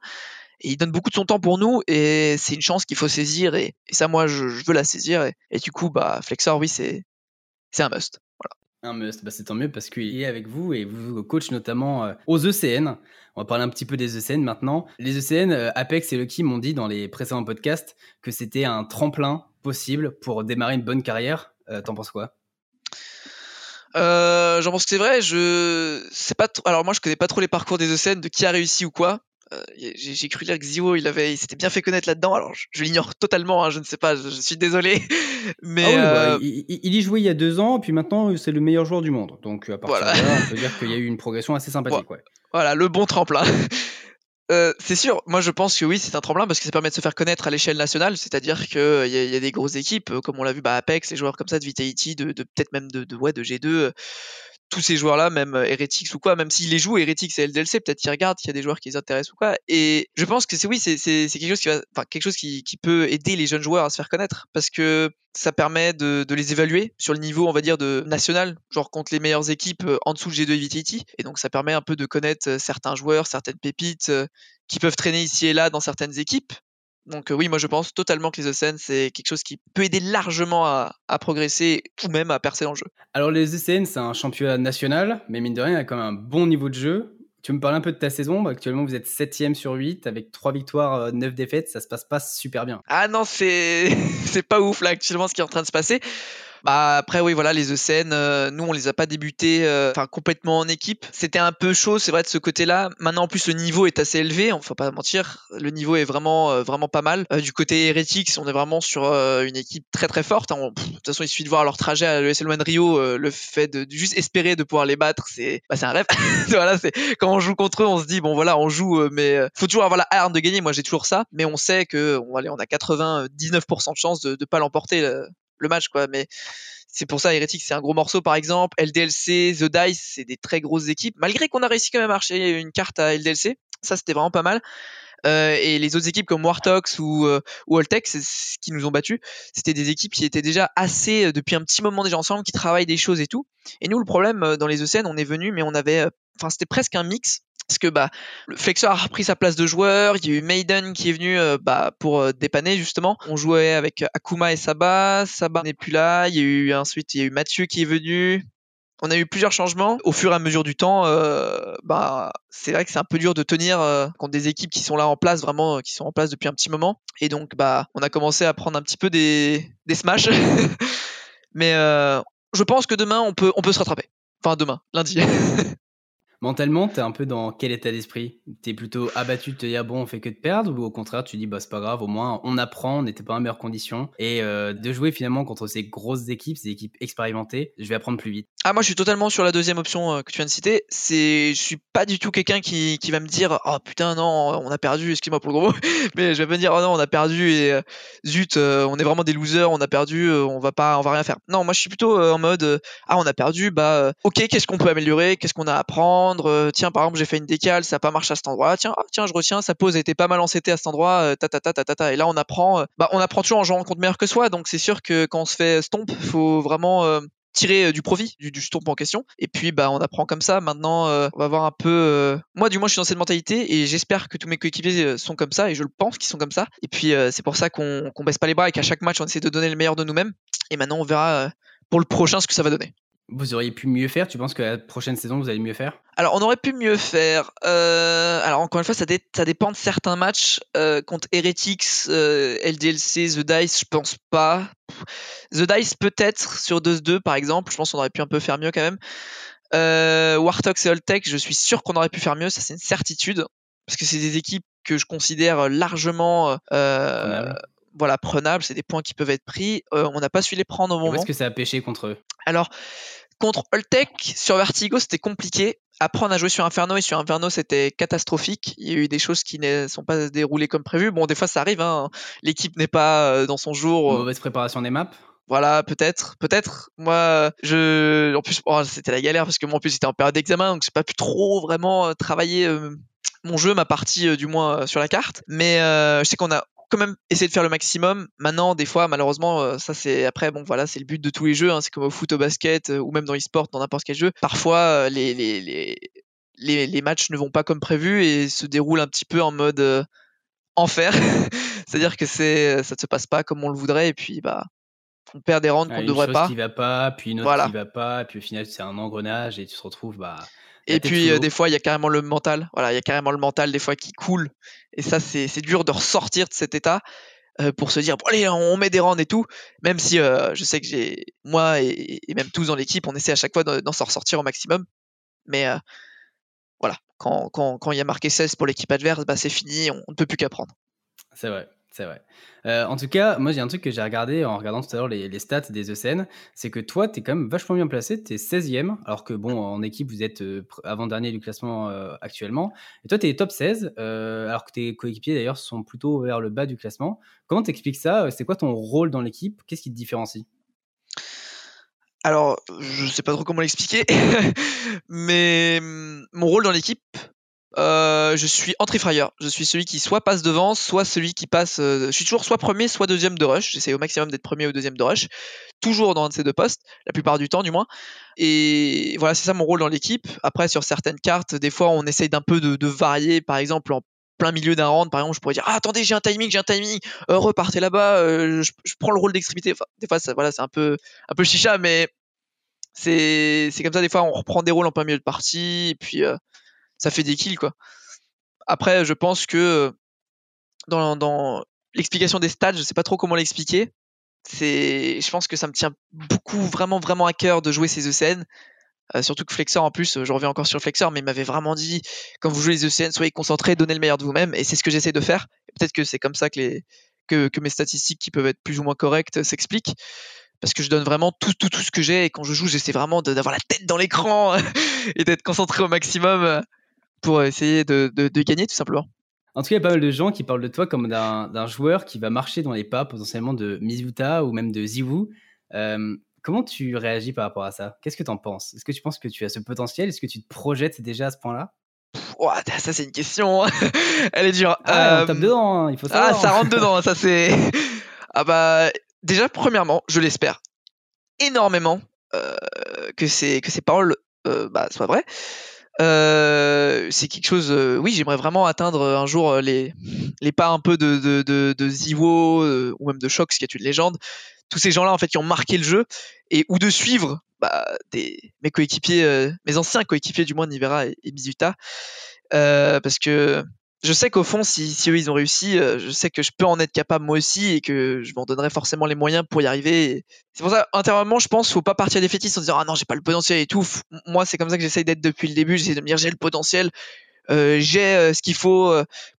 Et il donne beaucoup de son temps pour nous, et c'est une chance qu'il faut saisir. Et, ça, moi, je, veux la saisir. Et, et, du coup, bah, Flexor, oui, c'est, c'est un must. Un must, bah c'est tant mieux parce qu'il est avec vous et vous coach notamment euh, aux ECN. On va parler un petit peu des ECN maintenant. Les ECN, euh, Apex et Lucky m'ont dit dans les précédents podcasts que c'était un tremplin possible pour démarrer une bonne carrière. Euh, t'en penses quoi? J'en pense que c'est vrai. Je sais pas. Alors moi, je connais pas trop les parcours des ECN, de qui a réussi ou quoi. Euh, j'ai cru lire que Zio, il avait, il s'était bien fait connaître là-dedans. Alors, je, l'ignore totalement, hein, je ne sais pas, je, suis désolé. Mais ah bah, euh, il, y jouait il y a deux ans, puis maintenant c'est le meilleur joueur du monde. Donc à partir de là, on peut dire qu'il y a eu une progression assez sympathique. Voilà, le bon tremplin. Euh, c'est sûr, moi je pense que oui, c'est un tremplin parce que ça permet de se faire connaître à l'échelle nationale, c'est-à-dire qu'il y, y, a des grosses équipes, comme on l'a vu bah, Apex, les joueurs comme ça de Vitality, de, de peut-être même de, de, ouais, de G2, tous ces joueurs-là, même euh, Heretics ou quoi, même s'ils les jouent, Heretics et LDLC, peut-être qu'ils regardent qu'il y a des joueurs qui les intéressent ou quoi. Et je pense que c'est oui, c'est quelque chose qui va, enfin quelque chose qui, qui, peut aider les jeunes joueurs à se faire connaître parce que ça permet de, de, les évaluer sur le niveau, on va dire, de national, genre contre les meilleures équipes euh, en dessous de G2 et Vitality. Et donc ça permet un peu de connaître euh, certains joueurs, certaines pépites qui peuvent traîner ici et là dans certaines équipes donc oui, moi je pense totalement que les ECN, c'est quelque chose qui peut aider largement à, progresser ou même à percer dans le jeu. Alors les ECN, c'est un championnat national, mais mine de rien, il y a quand même un bon niveau de jeu. Tu me parles un peu de ta saison? Actuellement, vous êtes 7 sur 8 avec 3 victoires, 9 défaites. Ça se passe pas super bien. Ah non, c'est c'est pas ouf là actuellement ce qui est en train de se passer. Bah après oui voilà les ECN, euh, nous on les a pas débutés euh, enfin complètement en équipe. C'était un peu chaud c'est vrai de ce côté-là. Maintenant en plus le niveau est assez élevé, on faut pas mentir. Le niveau est vraiment euh, vraiment pas mal. du côté Heretics on est vraiment sur une équipe très très forte. Hein. de toute façon il suffit de voir leur trajet à l'ESL One Rio, le fait de, juste espérer de pouvoir les battre c'est bah, un rêve. voilà quand on joue contre eux on se dit bon voilà on joue mais faut toujours avoir la harne de gagner. Moi j'ai toujours ça, mais on sait que on, allez, on a 99% de chance de ne pas l'emporter le match, quoi. Mais c'est pour ça, Heretic, c'est un gros morceau, par exemple. LDLC, The Dice, c'est des très grosses équipes. Malgré qu'on a réussi quand même à marcher une carte à LDLC, ça, c'était vraiment pas mal. Euh, et les autres équipes comme Wartox ou, euh, ou Alltech, qui nous ont battus, c'était des équipes qui étaient déjà assez euh, depuis un petit moment déjà ensemble, qui travaillent des choses et tout. Et nous, le problème euh, dans les ECN, on est venu, mais on avait, enfin, c'était presque un mix parce que bah le Flexor a repris sa place de joueur, il y a eu Maiden qui est venu euh, bah, pour euh, dépanner justement. On jouait avec Akuma et Saba, Saba n'est plus là, il y a eu ensuite il y a eu Mathieu qui est venu. On a eu plusieurs changements au fur et à mesure du temps. Euh, bah, c'est vrai que c'est un peu dur de tenir contre des équipes qui sont là en place, vraiment, qui sont en place depuis un petit moment. Et donc, bah, on a commencé à prendre un petit peu des, des smash. Mais je pense que demain, on peut, on peut se rattraper. Enfin, demain, lundi. Mentalement, tu es un peu dans quel état d'esprit? Tu es plutôt abattu de te dire bon, on fait que de perdre ou au contraire, tu dis bah c'est pas grave, au moins on apprend, on n'était pas en meilleures conditions et euh, de jouer finalement contre ces grosses équipes, ces équipes expérimentées, je vais apprendre plus vite. Ah moi je suis totalement sur la deuxième option euh, que tu viens de citer. C'est je suis pas du tout quelqu'un qui, qui va me dire oh putain non on a perdu excuse-moi pour le gros mais je vais me dire oh non on a perdu et euh, zut euh, on est vraiment des losers on a perdu on va pas on va rien faire. Non moi je suis plutôt en mode ah on a perdu bah ok qu'est-ce qu'on peut améliorer? Qu'est-ce qu'on a à apprendre tiens par exemple j'ai fait une décale ça a pas marché à cet endroit. Tiens ah, tiens je retiens sa pose était pas mal encétée à cet endroit ta ta ta ta ta et là on apprend bah on apprend toujours en jouant contre meilleur que soi. Donc c'est sûr que quand on se fait stomp faut vraiment tirer euh, du profit du, du stomp en question. Et puis bah on apprend comme ça. Maintenant, euh, on va voir un peu. Euh, moi, du moins, je suis dans cette mentalité et j'espère que tous mes coéquipiers sont comme ça et je le pense qu'ils sont comme ça. Et puis c'est pour ça qu'on baisse pas les bras et qu'à chaque match on essaie de donner le meilleur de nous-mêmes. Et maintenant, on verra pour le prochain ce que ça va donner. Vous auriez pu mieux faire? Tu penses que la prochaine saison, vous allez mieux faire? Alors, on aurait pu mieux faire. Euh, alors, encore une fois, ça, ça, dépend de certains matchs. Euh, contre Heretics, euh, LDLC, The Dice, je pense pas. The Dice, peut-être, sur 2-2, par exemple. Je pense qu'on aurait pu un peu faire mieux quand même. Wartox et Holtech, je suis sûr qu'on aurait pu faire mieux. Ça, c'est une certitude. Parce que c'est des équipes que je considère largement voilà, prenables, c'est des points qui peuvent être pris. on n'a pas su les prendre au moment. Est-ce que ça a pêché contre eux? Alors, Contre Holtech, sur Vertigo, c'était compliqué. Apprendre à jouer sur Inferno et sur Inferno, c'était catastrophique. Il y a eu des choses qui ne sont pas déroulées comme prévu. Bon, des fois, ça arrive. Hein. L'équipe n'est pas euh, dans son jour. Euh. Mauvaise préparation des maps? voilà, peut-être, peut-être. Moi, je, en plus, oh, c'était la galère parce que moi, en plus, j'étais en période d'examen, donc j'ai pas pu trop vraiment euh, travailler mon jeu, ma partie, du moins sur la carte. Mais je sais qu'on a quand même essayer de faire le maximum. Maintenant, des fois, malheureusement, euh, ça c'est après, bon voilà, c'est le but de tous les jeux. Hein. c'est comme au foot, au basket euh, ou même dans l'e-sport, dans n'importe quel jeu. Parfois, euh, les, les, les, les, matchs ne vont pas comme prévu et se déroulent un petit peu en mode enfer. C'est-à-dire que c'est, ça ne se passe pas comme on le voudrait et puis bah on perd des rounds qu'on ne devrait pas. Qui va pas, puis une autre qui va pas, puis au final c'est un engrenage et tu te retrouves bah et puis euh, des fois, il y a carrément le mental. Voilà, il y a carrément le mental des fois qui coule. Et ça, c'est dur de ressortir de cet état euh, pour se dire bon allez, on met des rounds et tout. Même si euh, je sais que j'ai moi et, même tous dans l'équipe, on essaie à chaque fois d'en ressortir au maximum. Mais voilà, quand, quand, quand, il y a marqué 16 pour l'équipe adverse, bah, c'est fini, on ne peut plus qu'apprendre. C'est vrai. C'est vrai. Euh, en tout cas, moi j'ai un truc que j'ai regardé en regardant tout à l'heure les, stats des ECN, c'est que toi tu es quand même vachement bien placé, tu es 16e, alors que bon, en équipe vous êtes euh, avant-dernier du classement euh, actuellement, et toi tu es top 16, alors que tes coéquipiers d'ailleurs sont plutôt vers le bas du classement. Comment t'expliques ça? C'est quoi ton rôle dans l'équipe? Qu'est-ce qui te différencie? Alors, je sais pas trop comment l'expliquer, mais hum, mon rôle dans l'équipe, euh, je suis entrée frayeur. Je suis celui qui soit passe devant, soit celui qui passe. Euh, je suis toujours soit premier, soit deuxième de rush. J'essaie au maximum d'être premier ou deuxième de rush. Toujours dans un de ces deux postes, la plupart du temps du moins. Et voilà, c'est ça mon rôle dans l'équipe. Après, sur certaines cartes, des fois, on essaye d'un peu de, varier. Par exemple, en plein milieu d'un round, par exemple, je pourrais dire ah, attendez, j'ai un timing, j'ai un timing. Euh, repartez là-bas. je, prends le rôle d'extrémité. Des fois, voilà, c'est un peu un peu chicha, mais c'est comme ça. Des fois, on reprend des rôles en plein milieu de partie. Et puis ça fait des kills quoi. Après, je pense que dans, l'explication des stats, je sais pas trop comment l'expliquer. C'est, je pense que ça me tient beaucoup, vraiment, vraiment à cœur de jouer ces ECN. Euh, surtout que Flexor, en plus, je reviens encore sur Flexor, mais il m'avait vraiment dit quand vous jouez les ECN, soyez concentrés, donnez le meilleur de vous-même, et c'est ce que j'essaie de faire. Peut-être que c'est comme ça que, les, que, que, mes statistiques, qui peuvent être plus ou moins correctes, s'expliquent. Parce que je donne vraiment tout, tout, tout ce que j'ai, et quand je joue, j'essaie vraiment d'avoir la tête dans l'écran et d'être concentré au maximum pour essayer de, gagner tout simplement. En tout cas, il y a pas mal de gens qui parlent de toi comme d'un joueur qui va marcher dans les pas potentiellement de Mizuta ou même de Ziwu. Euh, comment tu réagis par rapport à ça? Qu'est-ce que tu en penses? Est-ce que tu penses que tu as ce potentiel? Est-ce que tu te projettes déjà à ce point-là? Ça, c'est une question. Elle est dure. Ah, on tape euh, dedans, hein, il faut Ah, ça rentre dedans, ça c'est. ah bah, déjà, premièrement, je l'espère énormément euh, que, ces, que ces paroles bah, soient vraies. Euh, c'est quelque chose. Euh, oui, j'aimerais vraiment atteindre un jour euh, les, les pas un peu de, de, de, de Zivo ou même de Shox, qui est une légende. Tous ces gens-là, en fait, qui ont marqué le jeu et ou de suivre bah, des, mes coéquipiers, mes anciens coéquipiers du moins, Nivera et, et Mizuta, parce que je sais qu'au fond, si, eux ils ont réussi, euh, je sais que je peux en être capable moi aussi et que je m'en donnerai forcément les moyens pour y arriver. C'est pour ça, intérieurement, je pense, faut pas partir des fétiches en disant ah non, j'ai pas le potentiel et tout. Moi, c'est comme ça que j'essaye d'être depuis le début. J'essaie de me dire j'ai le potentiel, euh, j'ai euh, ce qu'il faut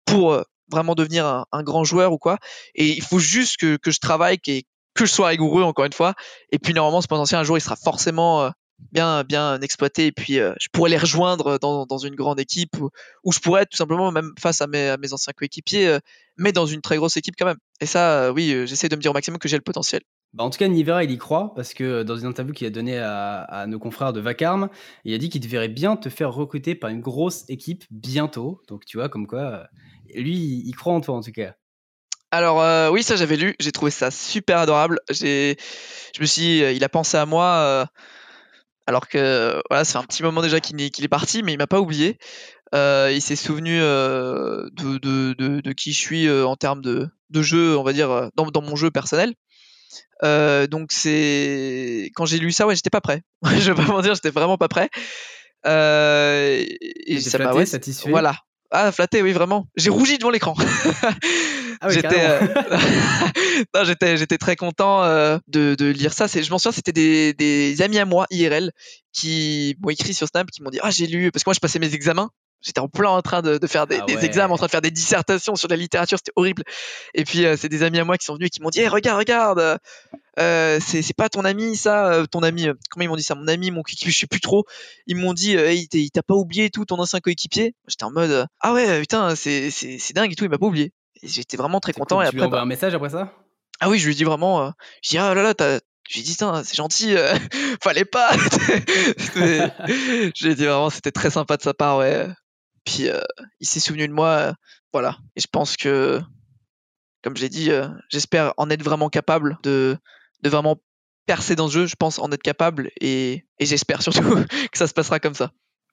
pour vraiment devenir un, grand joueur ou quoi. Et il faut juste que, que je travaille, que, que je sois rigoureux encore une fois. Et puis normalement, ce potentiel un jour, il sera forcément bien, bien exploiter et puis je pourrais les rejoindre dans, dans une grande équipe où, je pourrais être tout simplement même face à mes, à mes anciens coéquipiers, mais dans une très grosse équipe quand même. Et ça, oui, j'essaie de me dire au maximum que j'ai le potentiel. Bah en tout cas, Nivera, il y croit parce que dans une interview qu'il a donnée à, à, nos confrères de Vacarme, il a dit qu'il te verrait bien te faire recruter par une grosse équipe bientôt. Donc tu vois, comme quoi, lui, il croit en toi en tout cas. Alors euh, oui, ça j'avais lu, j'ai trouvé ça super adorable. J'ai, je me suis, il a pensé à moi, euh, alors que voilà, c'est un petit moment déjà qu'il est, parti, mais il m'a pas oublié. Euh, il s'est souvenu de, de, qui je suis en termes de, jeu, on va dire, dans, dans mon jeu personnel. donc c'est quand j'ai lu ça, ouais, j'étais pas prêt. je vais pas mentir, j'étais vraiment pas prêt. et ça m'a ouais, satisfait? Voilà. Ah, flatté, oui, vraiment. J'ai rougi devant l'écran. Ah j'étais, euh, j'étais, j'étais très content euh, de, de, lire ça. C'est, je m'en souviens, c'était des, des, amis à moi IRL qui m'ont écrit sur Snap, qui m'ont dit ah j'ai lu parce que moi je passais mes examens. J'étais en plein en train de, de faire des, ah des, examens, en train de faire des dissertations sur la littérature, c'était horrible. Et puis euh, c'est des amis à moi qui sont venus et qui m'ont dit hey, regarde, regarde, euh, c'est pas ton ami ça, ton ami. comment ils m'ont dit ça Mon ami, mon coéquipier, je sais plus trop. Ils m'ont dit hey, il t'a pas oublié tout ton ancien coéquipier? J'étais en mode ah ouais putain c'est dingue et tout, il m'a pas oublié j'étais vraiment très content. et après, tu lui envoié bah un message après ça? Ah oui, je lui ai dit vraiment. Euh, je dis ah là là, t'as. Je lui ai dit c'est gentil, euh, fallait pas. J'ai dit vraiment, c'était très sympa de sa part, ouais. Puis euh, il s'est souvenu de moi, voilà. Et je pense que, comme j'ai dit, j'espère en être vraiment capable de, vraiment percer dans ce jeu. Je pense en être capable et j'espère surtout que ça se passera comme ça.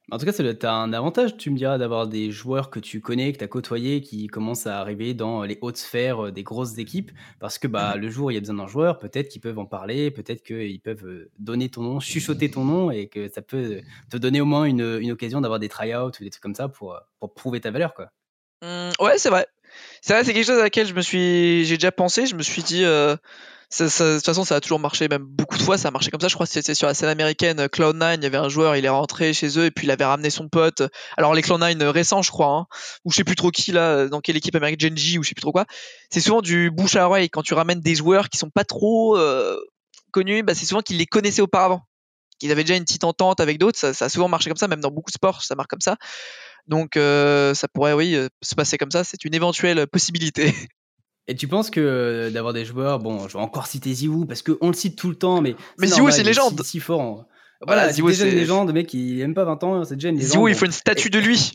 En tout cas, tu as un avantage, tu me diras, d'avoir des joueurs que tu connais, que tu as côtoyés, qui commencent à arriver dans les hautes sphères euh, des grosses équipes. Parce que bah, le jour où il y a besoin d'un joueur, peut-être qu'ils peuvent en parler, peut-être qu'ils peuvent euh, donner ton nom, chuchoter ton nom, et que ça peut te donner au moins une, une occasion d'avoir des tryouts ou des trucs comme ça pour, euh, pour prouver ta valeur. Quoi. Mmh, ouais, c'est vrai. C'est vrai, c'est quelque chose à laquelle je me suis, j'ai déjà pensé. Je me suis dit, de toute façon, ça a toujours marché, même beaucoup de fois, ça a marché comme ça. Je crois que c'était sur la scène américaine, Cloud9, il y avait un joueur, il est rentré chez eux et puis il avait ramené son pote. Alors, les Cloud9 récents, je crois, hein, ou je sais plus trop qui là, dans quelle équipe américaine, Genji, ou je sais plus trop quoi. C'est souvent du bouche à oreille quand tu ramènes des joueurs qui sont pas trop euh, connus, bah, c'est souvent qu'ils les connaissaient auparavant. Qu'ils avaient déjà une petite entente avec d'autres, ça, a souvent marché comme ça, même dans beaucoup de sports, ça marche comme ça. Donc, euh, ça pourrait, oui, euh, se passer comme ça, c'est une éventuelle possibilité. Et tu penses que euh, d'avoir des joueurs, bon, je vais encore citer Ziwoo parce qu'on le cite tout le temps, mais. Mais Ziwoo, c'est une légende. Si, fort. Voilà, c'est déjà une légende, mec, il aime pas 20 ans, c'est déjà une légende. Ziwoo, il faut une statue de lui.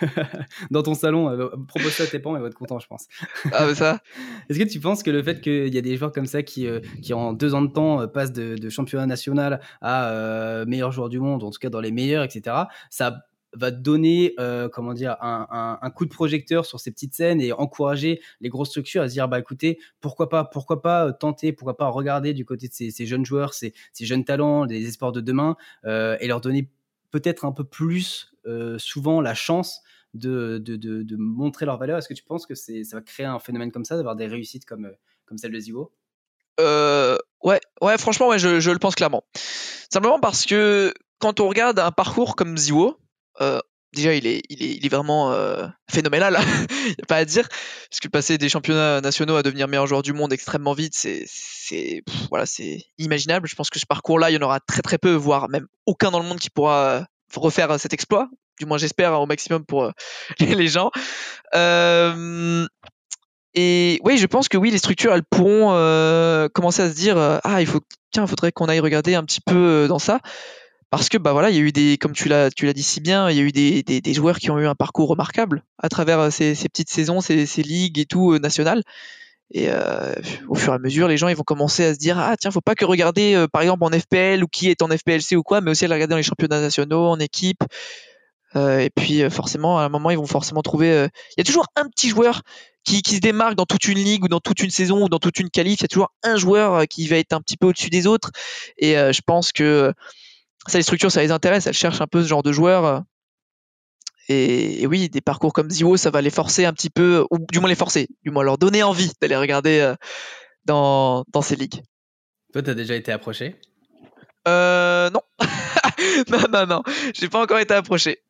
Dans ton salon, euh, propose ça à tes parents, ils vont être contents, je pense. ah, mais ça. Est-ce que tu penses que le fait qu'il y a des joueurs comme ça qui, euh, qui en deux ans de temps, passent de, de championnat national à meilleur joueur du monde, en tout cas dans les meilleurs, etc., ça va donner euh, comment dire un, un, coup de projecteur sur ces petites scènes et encourager les grosses structures à se dire bah écoutez pourquoi pas pourquoi pas euh, tenter pourquoi pas regarder du côté de ces, jeunes joueurs ces, ces, jeunes talents les espoirs de demain euh, et leur donner peut-être un peu plus souvent la chance de, de, de, montrer leur valeur. Est-ce que tu penses que ça va créer un phénomène comme ça d'avoir des réussites comme comme celle de Zivo? Ouais ouais franchement ouais je, je le pense clairement. Simplement parce que quand on regarde un parcours comme Ziwo, déjà il est, vraiment euh, phénoménal, il n'y a pas à dire, parce que passer des championnats nationaux à devenir meilleur joueur du monde extrêmement vite, c'est, voilà, imaginable. Je pense que ce parcours-là, il y en aura très très peu, voire même aucun dans le monde qui pourra euh, refaire cet exploit. Du moins, j'espère au maximum pour les gens. et oui, je pense que oui, les structures, elles pourront commencer à se dire, ah, il faut, tiens, faudrait qu'on aille regarder un petit peu dans ça parce que bah voilà, il y a eu des, comme tu l'as, tu l'as dit si bien, il y a eu des, des, joueurs qui ont eu un parcours remarquable à travers euh, ces, petites saisons, ces, ces, ligues et tout euh, nationales. Et euh, au fur et à mesure, les gens ils vont commencer à se dire ah tiens, faut pas que regarder euh, par exemple en FPL ou qui est en FPLC ou quoi, mais aussi à regarder dans les championnats nationaux, en équipe. et puis forcément, à un moment, ils vont forcément trouver. Il y a toujours un petit joueur qui, qui, se démarque dans toute une ligue ou dans toute une saison ou dans toute une qualif. Il y a toujours un joueur qui va être un petit peu au-dessus des autres. Et je pense que ça les structures, ça les intéresse, elles cherchent un peu ce genre de joueurs. Euh, et, oui, des parcours comme Ziwo, ça va les forcer un petit peu, ou du moins les forcer, du moins leur donner envie d'aller regarder euh, dans, dans ces ligues. Toi, t'as déjà été approché? Euh, non. non, non, non. J'ai pas encore été approché.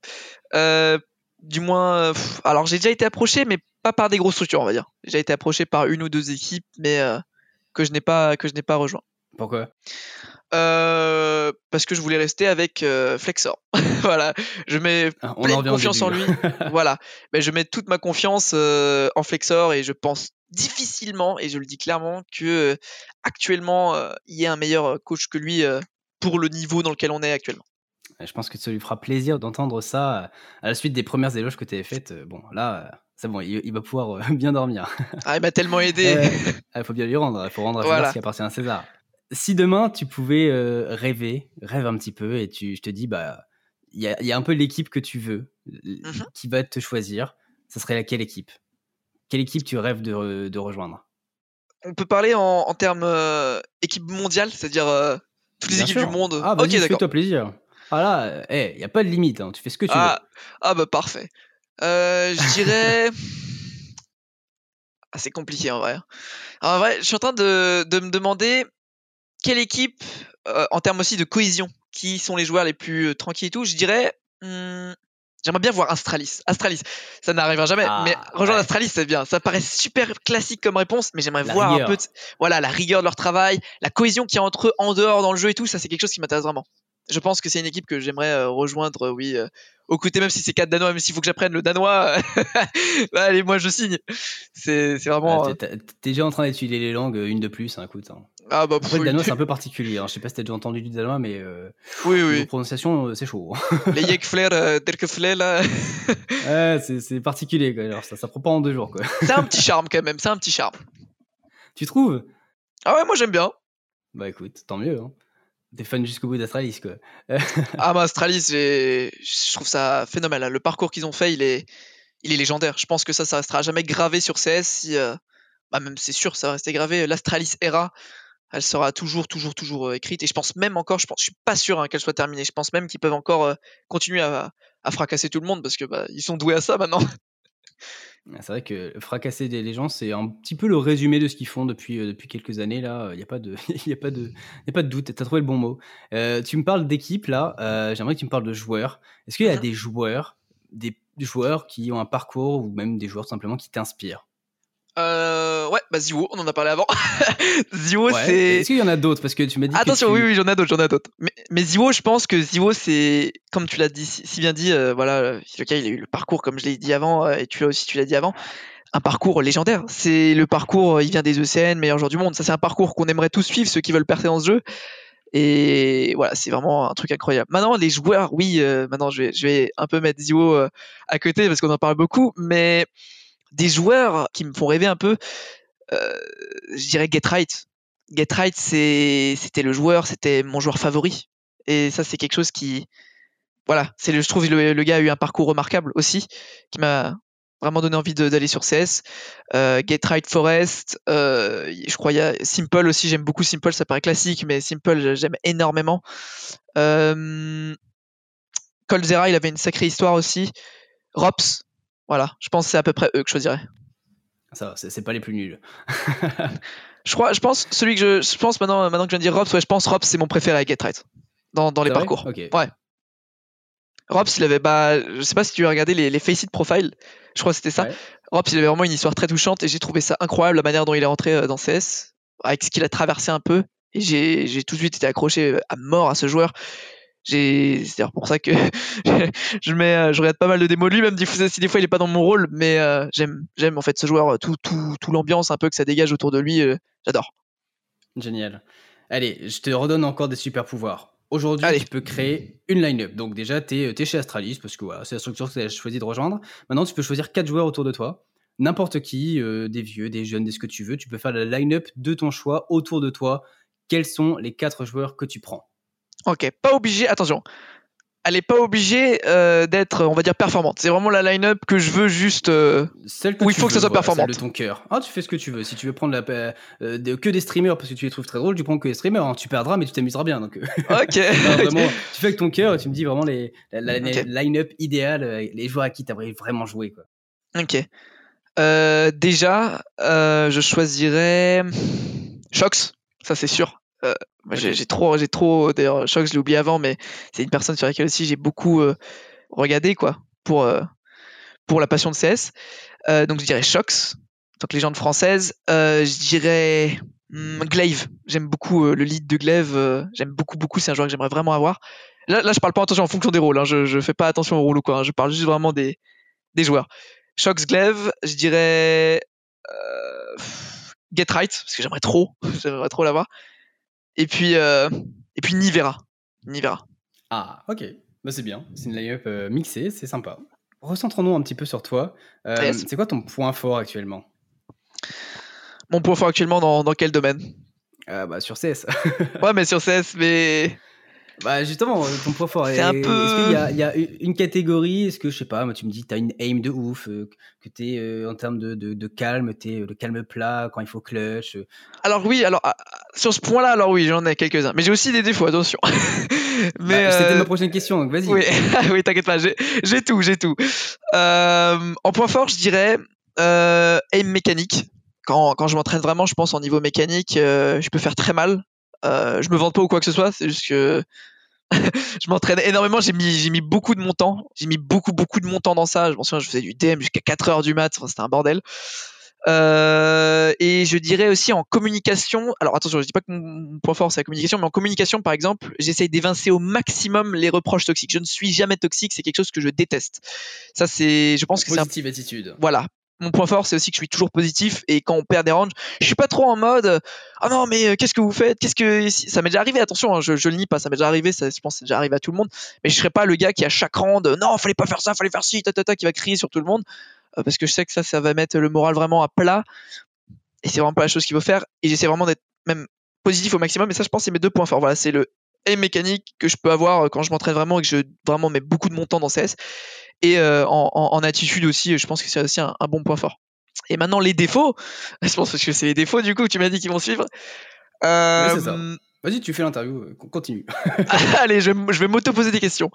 Euh, du moins, alors j'ai déjà été approché, mais pas par des grosses structures, on va dire. J'ai déjà été approché par une ou deux équipes, mais que je n'ai pas, que je n'ai pas rejoint. Pourquoi? Euh, parce que je voulais rester avec euh, Flexor. voilà, je mets Ah, on pleine en confiance en lui. là. voilà, mais je mets toute ma confiance euh, en Flexor et je pense difficilement, et je le dis clairement, que actuellement il y ait un meilleur coach que lui pour le niveau dans lequel on est actuellement. Je pense que ça lui fera plaisir d'entendre ça à la suite des premières éloges que tu avais faites. Bon, là, c'est bon, il, il va pouvoir bien dormir. Ah, il m'a tellement aidé. Il faut bien lui rendre, il faut rendre à César Voilà. ce qui appartient à César. Si demain tu pouvais euh, rêver, rêve un petit peu et tu, je te dis, bah, il y y a un peu l'équipe que tu veux, Mhm. qui va te choisir, ça serait laquelle équipe? Quelle équipe tu rêves de, re- de rejoindre? On peut parler en, en termes euh, équipe mondiale, c'est-à-dire euh, toutes les Bien équipes sûr. du monde? Ah, vas-y, ok, d'accord. fais-toi plaisir. Ah là, il n'y a pas de limite, hein, tu fais ce que tu Ah, ah bah parfait. Je dirais. Ah, c'est compliqué en vrai. En vrai, je suis en train de, de me demander quelle équipe, euh, en termes aussi de cohésion, qui sont les joueurs les plus euh, tranquilles et tout. Je dirais. hmm, J'aimerais bien voir Astralis. Astralis, ça n'arrivera jamais, Ah, mais rejoindre ouais. Astralis, c'est bien. Ça paraît super classique comme réponse, mais j'aimerais voir un peu, de- voilà, la rigueur de leur travail, la cohésion qu'il y a entre eux en dehors dans le jeu et tout. Ça, c'est quelque chose qui m'intéresse vraiment. Je pense que c'est une équipe que j'aimerais euh, rejoindre, euh, oui, euh, au côté, même si c'est 4 danois, même s'il faut que j'apprenne le danois, bah, allez, moi je signe. C'est veux. vraiment. Ah, euh, t'es- déjà en train d'étudier les langues, une de plus, hein, écoute. hein. Ah bah, Après, le danois, c'est un peu particulier. hein. Je sais pas si t'as déjà entendu du danois, mais euh, oui, oui. prononciation, euh, c'est chaud. Les Yekfler, euh, Derkefler, là. ouais, c'est c'est particulier, quoi. Alors, ça, ça prend pas en deux jours, quoi. c'est un petit charme quand même, c'est un petit charme. Tu trouves? Ah ouais, moi j'aime bien. Bah écoute, tant mieux. Hein. T'es fan jusqu'au bout d'Astralis, quoi. Ah bah Astralis, je trouve ça phénoménal. Le parcours qu'ils ont fait, il est, il est légendaire. Je pense que ça, ça restera jamais gravé sur CS. Si, euh, bah même c'est sûr, ça va rester gravé. L'Astralis era, elle sera toujours, toujours, toujours euh, écrite. Et je pense même encore, je pense, je suis pas sûr hein, qu'elle soit terminée. Je pense même qu'ils peuvent encore euh, continuer à, à fracasser tout le monde parce que bah, ils sont doués à ça maintenant. C'est vrai que fracasser des légendes, c'est un petit peu le résumé de ce qu'ils font depuis, euh, depuis quelques années. Là, il n'y a, pas de- y a, pas de- y a pas de doute. Tu as trouvé le bon mot. Euh, tu me parles d'équipe, là. euh, J'aimerais que tu me parles de joueurs. Est-ce qu'il y a Mhm. des joueurs, des joueurs qui ont un parcours ou même des joueurs simplement qui t'inspirent? Ouais, bah Zio, on en a parlé avant. Zio, Ouais. c'est. Est-ce qu'il y en a d'autres? Parce que tu m'as dit. que Attention, tu- oui, oui, j'en ai d'autres, j'en ai d'autres. Mais, mais Zio, je pense que Zio, c'est, comme tu l'as dit, si bien dit, euh, voilà, Hiroka, il a eu le parcours, comme je l'ai dit avant, euh, et tu l'as aussi, tu l'as dit avant, un parcours légendaire. C'est le parcours, euh, il vient des ECN, meilleur joueur du monde. Ça, c'est un parcours qu'on aimerait tous suivre, ceux qui veulent percer dans ce jeu. Et voilà, c'est vraiment un truc incroyable. Maintenant, les joueurs, oui, euh, maintenant, je vais, je vais un peu mettre Zio euh, à côté parce qu'on en parle beaucoup, mais des joueurs qui me font rêver un peu, je dirais Get Right. Get Right, c'était le joueur, c'était mon joueur favori. Et ça, c'est quelque chose qui. Voilà, c'est je trouve le, le gars a eu un parcours remarquable aussi, qui m'a vraiment donné envie d'aller sur CS. Euh, Get Right Forest, euh, je crois Simple aussi, j'aime beaucoup Simple, ça paraît classique, mais Simple, j'aime énormément. Euh, Coldzera, il avait une sacrée histoire aussi. Rops, voilà, je pense que c'est à peu près eux que je choisirais. Ça, va, c'est pas les plus nuls. Je crois, je pense celui que je, je pense maintenant, maintenant que je viens de dire Robs, ouais, je pense Robs c'est mon préféré à Get Right dans, dans les parcours. Ouais. Robs, il avait, bah, je sais pas si tu as regardé les, les Face It Profile, je crois que c'était ça. Ouais. Robs, il avait vraiment une histoire très touchante et j'ai trouvé ça incroyable la manière dont il est rentré euh, dans CS, avec ce qu'il a traversé un peu. Et j'ai j'ai tout de suite été accroché euh, à mort à ce joueur. J'ai- C'est d'ailleurs pour ça que je mets, euh, je regarde pas mal de démos de lui, même si des fois il est pas dans mon rôle, mais euh, j'aime, j'aime en fait ce joueur, euh, tout, tout, tout l'ambiance un peu que ça dégage autour de lui, euh, j'adore. Génial. Allez, je te redonne encore des super pouvoirs. Aujourd'hui, tu peux créer une line-up. Donc déjà, tu es, chez Astralis, parce que voilà, c'est la structure que tu as choisi de rejoindre. Maintenant, tu peux choisir quatre joueurs autour de toi. N'importe qui, euh, des vieux, des jeunes, des ce que tu veux. Tu peux faire la line-up de ton choix autour de toi. Quels sont les quatre joueurs que tu prends? Ok, pas obligé, attention, elle est pas obligée euh, d'être, on va dire, performante. C'est vraiment la line-up que je veux juste. euh, Celle que Où il faut que ça veux, soit performante. celle de ton cœur. Ah, tu fais ce que tu veux. Si tu veux prendre la, euh, de- que des streamers parce que tu les trouves très drôles, tu prends que des streamers. hein. Tu perdras, mais tu t'amuseras bien. Donc, euh, Ok. Non, vraiment, tu fais avec ton cœur et tu me dis vraiment les, la, line-up idéale, les joueurs à qui tu aimerais vraiment jouer. Quoi. ok. Déjà, je choisirais Shox, ça c'est sûr. Euh, j'ai trop, j'ai trop. D'ailleurs, Shox, je l'ai oublié avant, mais c'est une personne sur laquelle aussi j'ai beaucoup euh, regardé, quoi, pour euh, pour la passion de CS. Donc je dirais Shox, donc légende française. Je dirais Hmm, Glaive, j'aime beaucoup le lead de Glaive, j'aime beaucoup, beaucoup, c'est un joueur que j'aimerais vraiment avoir. Là, là, je parle pas attention en fonction des rôles, hein, je, je fais pas attention au rôle ou quoi, hein, je parle juste vraiment des, des joueurs. Shox Glaive, je dirais Get Right, parce que j'aimerais trop, j'aimerais trop l'avoir. Et puis, et puis Nivera. Nivera. Ah, ok. Bah, c'est bien. C'est une line-up mixée, c'est sympa. Recentrons-nous un petit peu sur toi. C'est quoi ton point fort actuellement? Mon point fort actuellement dans, dans quel domaine? Euh, bah, Sur CS. ouais, mais sur CS, mais. Bah justement, ton point fort. C'est un peu. Est-ce qu'il y, a une catégorie Est-ce que je sais pas, moi tu me dis, tu as une aim de ouf, que tu es en termes de, de, de calme, tu es le calme plat quand il faut clutch. Alors oui, alors ah, sur ce point-là, alors oui, j'en ai quelques-uns, mais j'ai aussi des défauts, attention. mais bah, c'était ma prochaine question, donc vas-y. Oui, oui t'inquiète pas, j'ai tout, j'ai tout. Euh, en point fort, je dirais euh, aim mécanique. Quand, quand je m'entraîne vraiment, je pense en niveau mécanique, je peux faire très mal. Je me vante pas ou quoi que ce soit, c'est juste que je m'entraîne énormément, j'ai mis, j'ai mis beaucoup de mon temps, j'ai mis beaucoup, beaucoup de mon temps dans ça. Je m'en souviens, je faisais du DM jusqu'à 4 heures du mat, c'était un bordel. Euh, et je dirais aussi en communication. Alors attention, je dis pas que mon point fort c'est la communication, mais en communication, par exemple, j'essaye d'évincer au maximum les reproches toxiques. Je ne suis jamais toxique, c'est quelque chose que je déteste. Ça, c'est, je pense que c'est positive attitude. Voilà, mon point fort, c'est aussi que je suis toujours positif et quand on perd des ranges, je suis pas trop en mode ah non mais euh, qu'est-ce que vous faites? Qu'est-ce que ça m'est déjà arrivé Attention, hein, je, je le nie pas, ça m'est déjà arrivé, ça, je pense que c'est déjà arrivé à tout le monde. Mais je serais pas le gars qui à chaque round non fallait pas faire ça, fallait faire ci, qui va crier sur tout le monde euh, parce que je sais que ça, ça va mettre le moral vraiment à plat et c'est vraiment pas la chose qu'il faut faire. Et j'essaie vraiment d'être même positif au maximum. Et ça, je pense, c'est mes deux points forts. Voilà, c'est le aim mécanique que je peux avoir euh, quand je m'entraîne vraiment et que je vraiment mets beaucoup de mon temps dans CS. Et en, attitude aussi, je pense que c'est aussi un bon point fort. Et maintenant, les défauts, je pense que c'est les défauts du coup, tu m'as dit qu'ils vont suivre. Euh... Vas-y, tu fais l'interview, euh, continue. Allez, je, vais m'auto-poser des questions.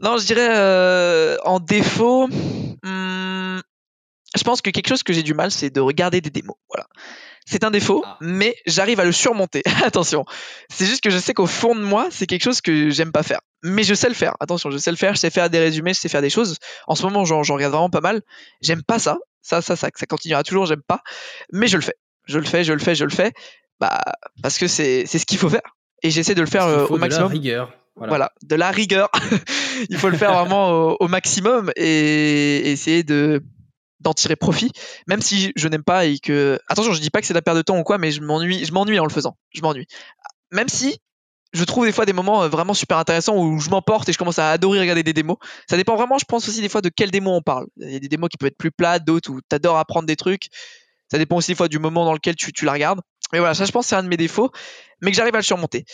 Non, je dirais euh, en défaut, hmm, je pense que quelque chose que j'ai du mal, c'est de regarder des démos. Voilà. C'est un défaut, ah. mais j'arrive à le surmonter. Attention. C'est juste que je sais qu'au fond de moi, c'est quelque chose que j'aime pas faire. Mais je sais le faire. Attention, je sais le faire, je sais faire des résumés, je sais faire des choses. En ce moment, j'en regarde vraiment pas mal. J'aime pas ça. Ça, ça, ça, ça continuera toujours, j'aime pas. Mais je le fais. Je le fais, je le fais, je le fais. Bah, parce que c'est ce qu'il faut faire. Et j'essaie de le faire euh, au maximum. De la rigueur. Voilà. de la rigueur. Il faut le faire vraiment au, maximum et, essayer de d'en tirer profit, même si je n'aime pas et que attention, je dis pas que c'est la perte de temps ou quoi, mais je m'ennuie, je m'ennuie en le faisant. Je m'ennuie. Même si je trouve des fois des moments euh, vraiment super intéressants où je m'emporte et je commence à adorer regarder des démos. Ça dépend vraiment, je pense aussi des fois de quelle démo on parle. Il y a des démos qui peuvent être plus plates, d'autres où tu adores apprendre des trucs. Ça dépend aussi des fois du moment dans lequel tu, tu la regardes. Mais voilà, ça je pense c'est un de mes défauts, mais que j'arrive à le surmonter.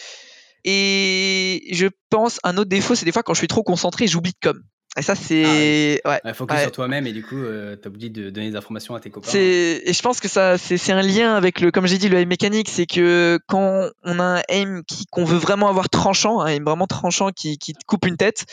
Et je pense un autre défaut, c'est des fois quand je suis trop concentré, j'oublie de com. Et ça, c'est. Ah ouais. focus sur toi-même et du coup, euh, t'as oublié de donner des informations à tes copains. Et je pense que ça, c'est un lien avec le, comme j'ai dit, le aim mécanique. C'est que quand on a un aim qu'on veut vraiment avoir tranchant, un aim vraiment tranchant qui, qui coupe une tête,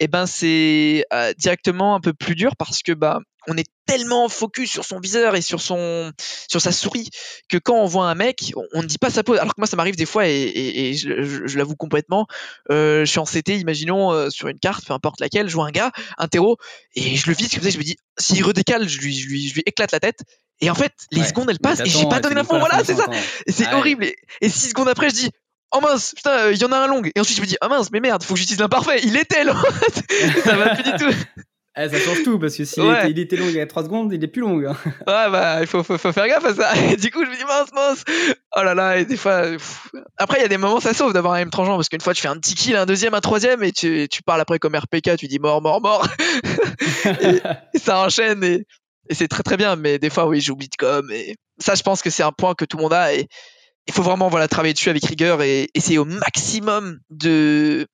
et eh ben c'est euh, directement un peu plus dur parce que bah on est tellement focus sur son viseur et sur son sur sa souris que quand on voit un mec, on ne dit pas sa pose. Alors que moi, ça m'arrive des fois et, je, l'avoue complètement. Euh, je suis en CT, imaginons euh, sur une carte, peu importe laquelle, je vois un gars, un terreau, et je le vise comme ça. Je me dis, s'il redécale, je lui, je lui, je lui éclate la tête. Et en fait, les secondes elles passent et j'ai pas donné l'info. Voilà, c'est ça. Et c'est horrible. Et, six secondes après, je dis, Oh mince, putain, il y en a un long. Et ensuite je me dis, ah mince, mais merde, faut que j'utilise l'imparfait. Il était long. ça va plus du tout. Eh, ça change tout parce que s'il était, long il y a 3 secondes, il est plus long. Hein. Ouais, bah, il faut, faut, faire gaffe à ça. Et du coup, je me dis mince, mince. Oh là là, et des fois. Après, il y a des moments, ça sauve d'avoir un M tranchant parce qu'une fois, tu fais un petit kill, un deuxième, un troisième et tu, tu parles après comme RPK, tu dis mort, mort, mort. et, ça enchaîne et, et c'est très très bien. Mais des fois, oui, j'oublie de com. Et ça, je pense que c'est un point que tout le monde a. Et il faut vraiment voilà, travailler dessus avec rigueur et essayer au maximum de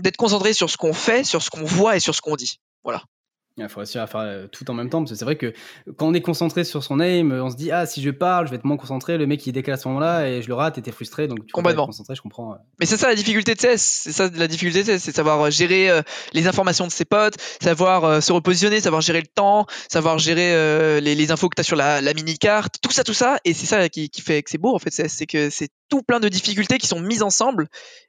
d'être concentré sur ce qu'on fait, sur ce qu'on voit et sur ce qu'on dit. Voilà. Il faut réussir à faire euh, tout en même temps, parce que c'est vrai que quand on est concentré sur son aim, on se dit ah si je parle, je vais être moins concentré. Le mec il décale à ce moment-là et je le rate, et t'es frustré, donc tu complètement concentré. Je comprends. Mais c'est ça la difficulté de CS, c'est ça la difficulté de CS, c'est savoir euh, gérer euh, les informations de ses potes, savoir se repositionner, savoir gérer le temps, savoir gérer les, infos que t'as sur la, mini carte, tout ça, tout ça, et c'est ça qui, qui, fait que c'est beau en fait, c'est que c'est tout plein de difficultés qui sont mises ensemble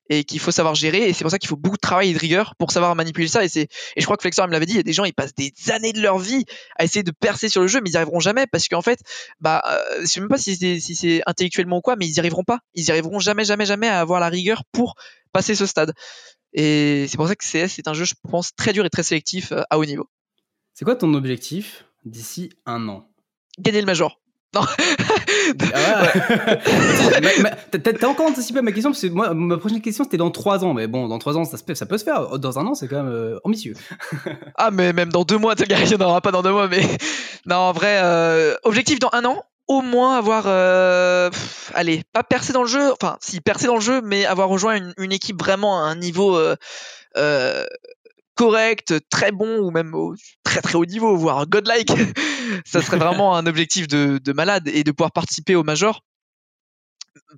et qu'il faut savoir gérer. Et c'est pour ça qu'il faut beaucoup de travail et de rigueur pour savoir manipuler ça. Et, c'est, et je crois que Flexor me l'avait dit, il y a des gens, ils passent des années de leur vie à essayer de percer sur le jeu, mais ils n'y arriveront jamais parce qu'en fait, bah, euh, je sais même pas si c'est si c'est intellectuellement ou quoi, mais ils n'y arriveront pas. Ils n'y arriveront jamais, jamais, jamais à avoir la rigueur pour passer ce stade. Et c'est pour ça que CS est un jeu, je pense, très dur et très sélectif euh, à haut niveau. C'est quoi ton objectif d'ici un an? Gagner le Major. Non. Ah T'as encore anticipé ma question parce que moi, ma prochaine question c'était dans 3 ans, mais bon, dans 3 ans ça, ça peut se faire. Dans un an, c'est quand même euh, ambitieux. ah, mais même dans 2 mois, il n'y en aura pas dans 2 mois, mais non, en vrai, euh, objectif dans un an, au moins avoir, euh, allez, pas percer dans le jeu, enfin, si percer dans le jeu, mais avoir rejoint une, une équipe vraiment à un niveau correct, très bon ou même au très très haut niveau, voire godlike, ça serait vraiment un objectif de, de, malade et de pouvoir participer au major,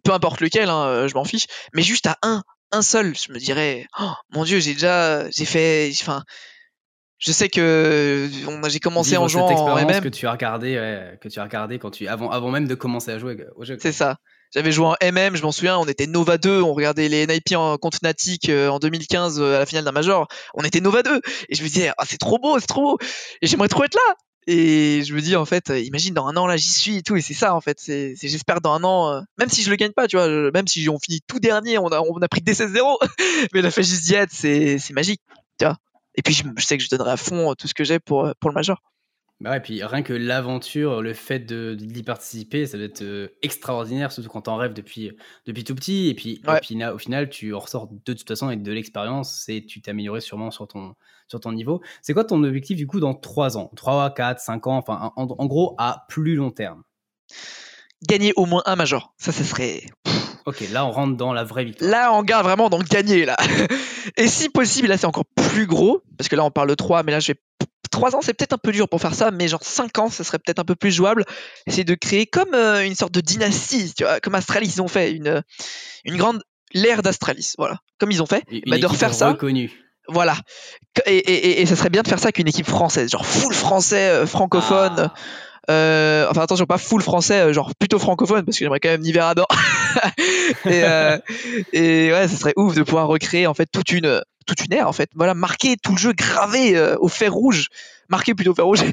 peu importe lequel, hein, euh, je m'en fiche, mais juste à un, un seul, je me dirais, oh, mon dieu, j'ai déjà, j'ai fait, enfin, je sais que j'ai commencé en jouant en MM. que tu as regardé, que tu as regardé quand tu avant avant même de commencer à jouer au jeu. C'est ça. J'avais joué en MM, je m'en souviens, on était Nova 2, on regardait les NIP en contre Fnatic euh, en 2015 euh, à la finale d'un major. On était Nova 2 et je me disais ah c'est trop beau, c'est trop beau et j'aimerais trop être là. Et je me dis en fait, euh, imagine dans un an là j'y suis et tout et c'est ça en fait, c'est j'espère dans un an, même si je le gagne pas, tu vois, même si on finit tout dernier, on a on a pris des 16-0, mais la fait juste c'est c'est magique, tu vois. Et puis je, je, sais que je donnerai à fond tout ce que j'ai pour pour le major. Bah ouais, puis rien que l'aventure, le fait d'y participer, ça doit être euh, extraordinaire, surtout quand t'en rêves depuis, depuis tout petit. Et puis, au final, tu en ressors de toute façon avec de l'expérience et tu t'es amélioré sûrement sur ton, sur ton niveau. C'est quoi ton objectif du coup dans 3 ans? 3, 4, 5 ans, enfin en, gros à plus long terme Gagner au moins un major, ça, ça serait. Ok, là on rentre dans la vraie victoire. Là on garde vraiment dans gagner là. Et si possible, là c'est encore plus gros, parce que là on parle de 3, mais là je vais 3 ans, c'est peut-être un peu dur pour faire ça, mais genre 5 ans, ça serait peut-être un peu plus jouable. C'est de créer comme euh, une sorte de dynastie, tu vois, comme Astralis, ils ont fait une, une grande l'ère d'Astralis, voilà, comme ils ont fait, bah, de refaire ça. Voilà. Et, et, et, ça serait bien de faire ça avec une équipe française, genre full français, euh, francophone. Ah. Euh, enfin attention, pas full français, euh, genre plutôt francophone, parce que j'aimerais quand même Niverador. et, euh, et ouais, ça serait ouf de pouvoir recréer en fait toute une toute une ère en fait. Voilà, marquer tout le jeu gravé euh, au fer rouge, marquer plutôt au fer rouge.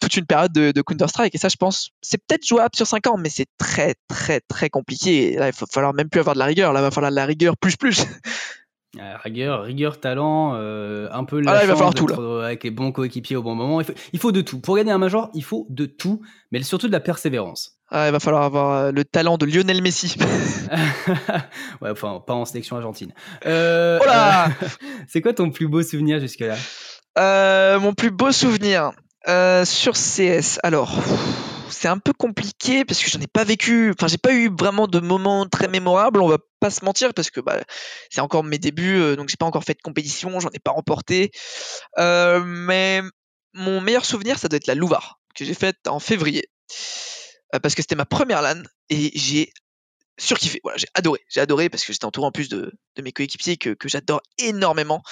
toute une période de, de Counter-Strike et ça je pense c'est peut-être jouable sur 5 ans mais c'est très très très compliqué là il va falloir même plus avoir de la rigueur là il va falloir de la rigueur plus plus rigueur, rigueur, talent, euh, un peu la ah il va falloir tout, là. avec les bons coéquipiers au bon moment. Il faut, il faut, de tout. Pour gagner un major, il faut de tout, mais surtout de la persévérance. Ah, il va falloir avoir euh, le talent de Lionel Messi. ouais, enfin, pas en sélection argentine. Euh, oh c'est quoi ton plus beau souvenir jusque-là? Mon plus beau souvenir sur CS. Alors c'est un peu compliqué parce que j'en ai pas vécu, enfin j'ai pas eu vraiment de moments très mémorables, on va pas se mentir parce que bah, c'est encore mes débuts, euh, donc j'ai pas encore fait de compétition, j'en ai pas remporté. Euh, mais mon meilleur souvenir, ça doit être la Louvre que j'ai faite en février euh, parce que c'était ma première LAN et j'ai surkiffé. J'ai adoré, j'ai adoré parce que j'étais entouré en plus de, mes coéquipiers que, j'adore énormément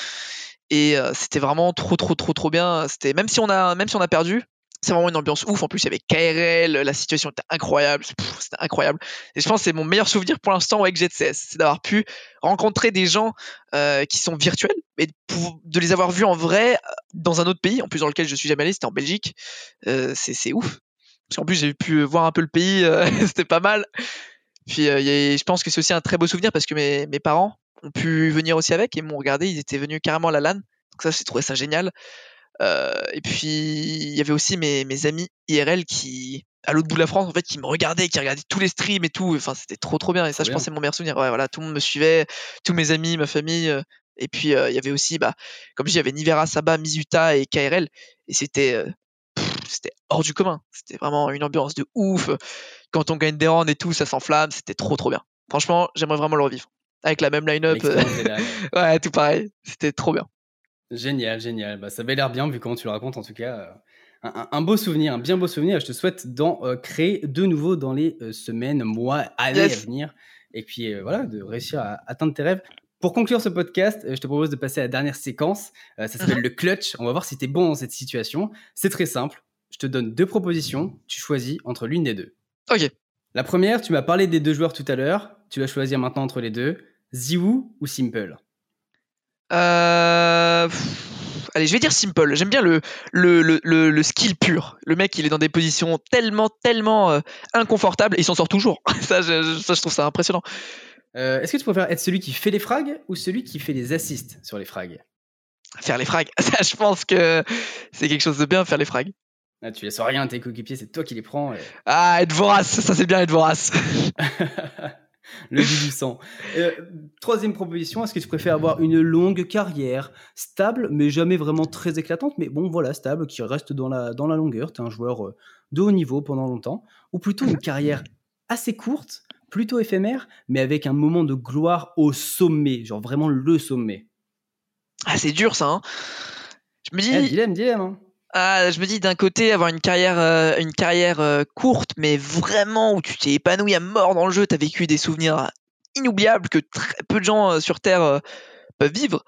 et c'était vraiment trop trop trop trop bien. C'était même si on a même si on a perdu, c'est vraiment une ambiance ouf. En plus, il y avait KRL, la situation était incroyable. C'était incroyable. Et je pense que c'est mon meilleur souvenir pour l'instant avec GTCS. C'est d'avoir pu rencontrer des gens euh, qui sont virtuels et de, les avoir vus en vrai euh, dans un autre pays, en plus dans lequel je suis jamais allé, c'était en Belgique. Euh, c'est ouf. Parce qu'en plus, j'ai pu voir un peu le pays, euh, c'était pas mal. Puis je pense que c'est aussi un très beau souvenir parce que mes, mes parents ont pu venir aussi avec et m'ont regardé. Ils étaient venus carrément à la LAN. Donc ça, j'ai trouvé ça génial. Euh, et puis il y avait aussi mes, mes amis IRL qui à l'autre bout de la France en fait qui me regardaient qui regardaient tous les streams et tout enfin c'était trop trop bien et ça je pense c'est mon meilleur souvenir ouais voilà tout le monde me suivait tous mes amis ma famille euh, et puis euh, il y avait aussi bah comme je dis il y avait Nivera Saba Mizuta et KRL et c'était c'était hors du commun c'était vraiment une ambiance de ouf quand on gagne des rounds et tout ça s'enflamme c'était trop trop bien franchement j'aimerais vraiment le revivre avec la même line-up ouais tout pareil c'était trop bien Génial, génial. Bah, ça avait l'air bien vu comment tu le racontes en tout cas. Euh, un, beau souvenir, un bien beau souvenir. Je te souhaite d'en euh, créer de nouveau dans les euh, semaines, mois, années à venir. Et puis voilà, de réussir à atteindre tes rêves. Pour conclure ce podcast, je te propose de passer à la dernière séquence. ça s'appelle le clutch. On va voir si tu es bon dans cette situation. C'est très simple. Je te donne deux propositions. Tu choisis entre l'une des deux. Ok. La première, tu m'as parlé des deux joueurs tout à l'heure. Tu vas choisir maintenant entre les deux. Ziwu ou Simple euh... allez, je vais dire simple. J'aime bien le, le, le, le, skill pur. Le mec, il est dans des positions tellement, tellement euh, inconfortables et il s'en sort toujours. ça, je, ça, je trouve ça impressionnant. Euh, est-ce que tu préfères être celui qui fait les frags ou celui qui fait les assists sur les frags? Faire les frags. Ça, je pense que c'est quelque chose de bien, faire les frags. Ah, tu laisses rien à tes coéquipiers, c'est toi qui les prends. Ah, être vorace, ça c'est bien être vorace. le du sang. Euh, troisième proposition, est-ce que tu préfères avoir une longue carrière, stable, mais jamais vraiment très éclatante, mais bon, voilà, stable, qui reste dans la, dans la longueur, tu es un joueur euh, de haut niveau pendant longtemps, ou plutôt une carrière assez courte, plutôt éphémère, mais avec un moment de gloire au sommet, genre vraiment le sommet? Ah, c'est dur ça, hein Je me dis... Eh, dilemme, dilemme, hein ah, je me dis d'un côté avoir une carrière, euh, euh, courte, mais vraiment où tu t'es épanoui à mort dans le jeu, tu as vécu des souvenirs inoubliables que très peu de gens euh, sur Terre peuvent vivre.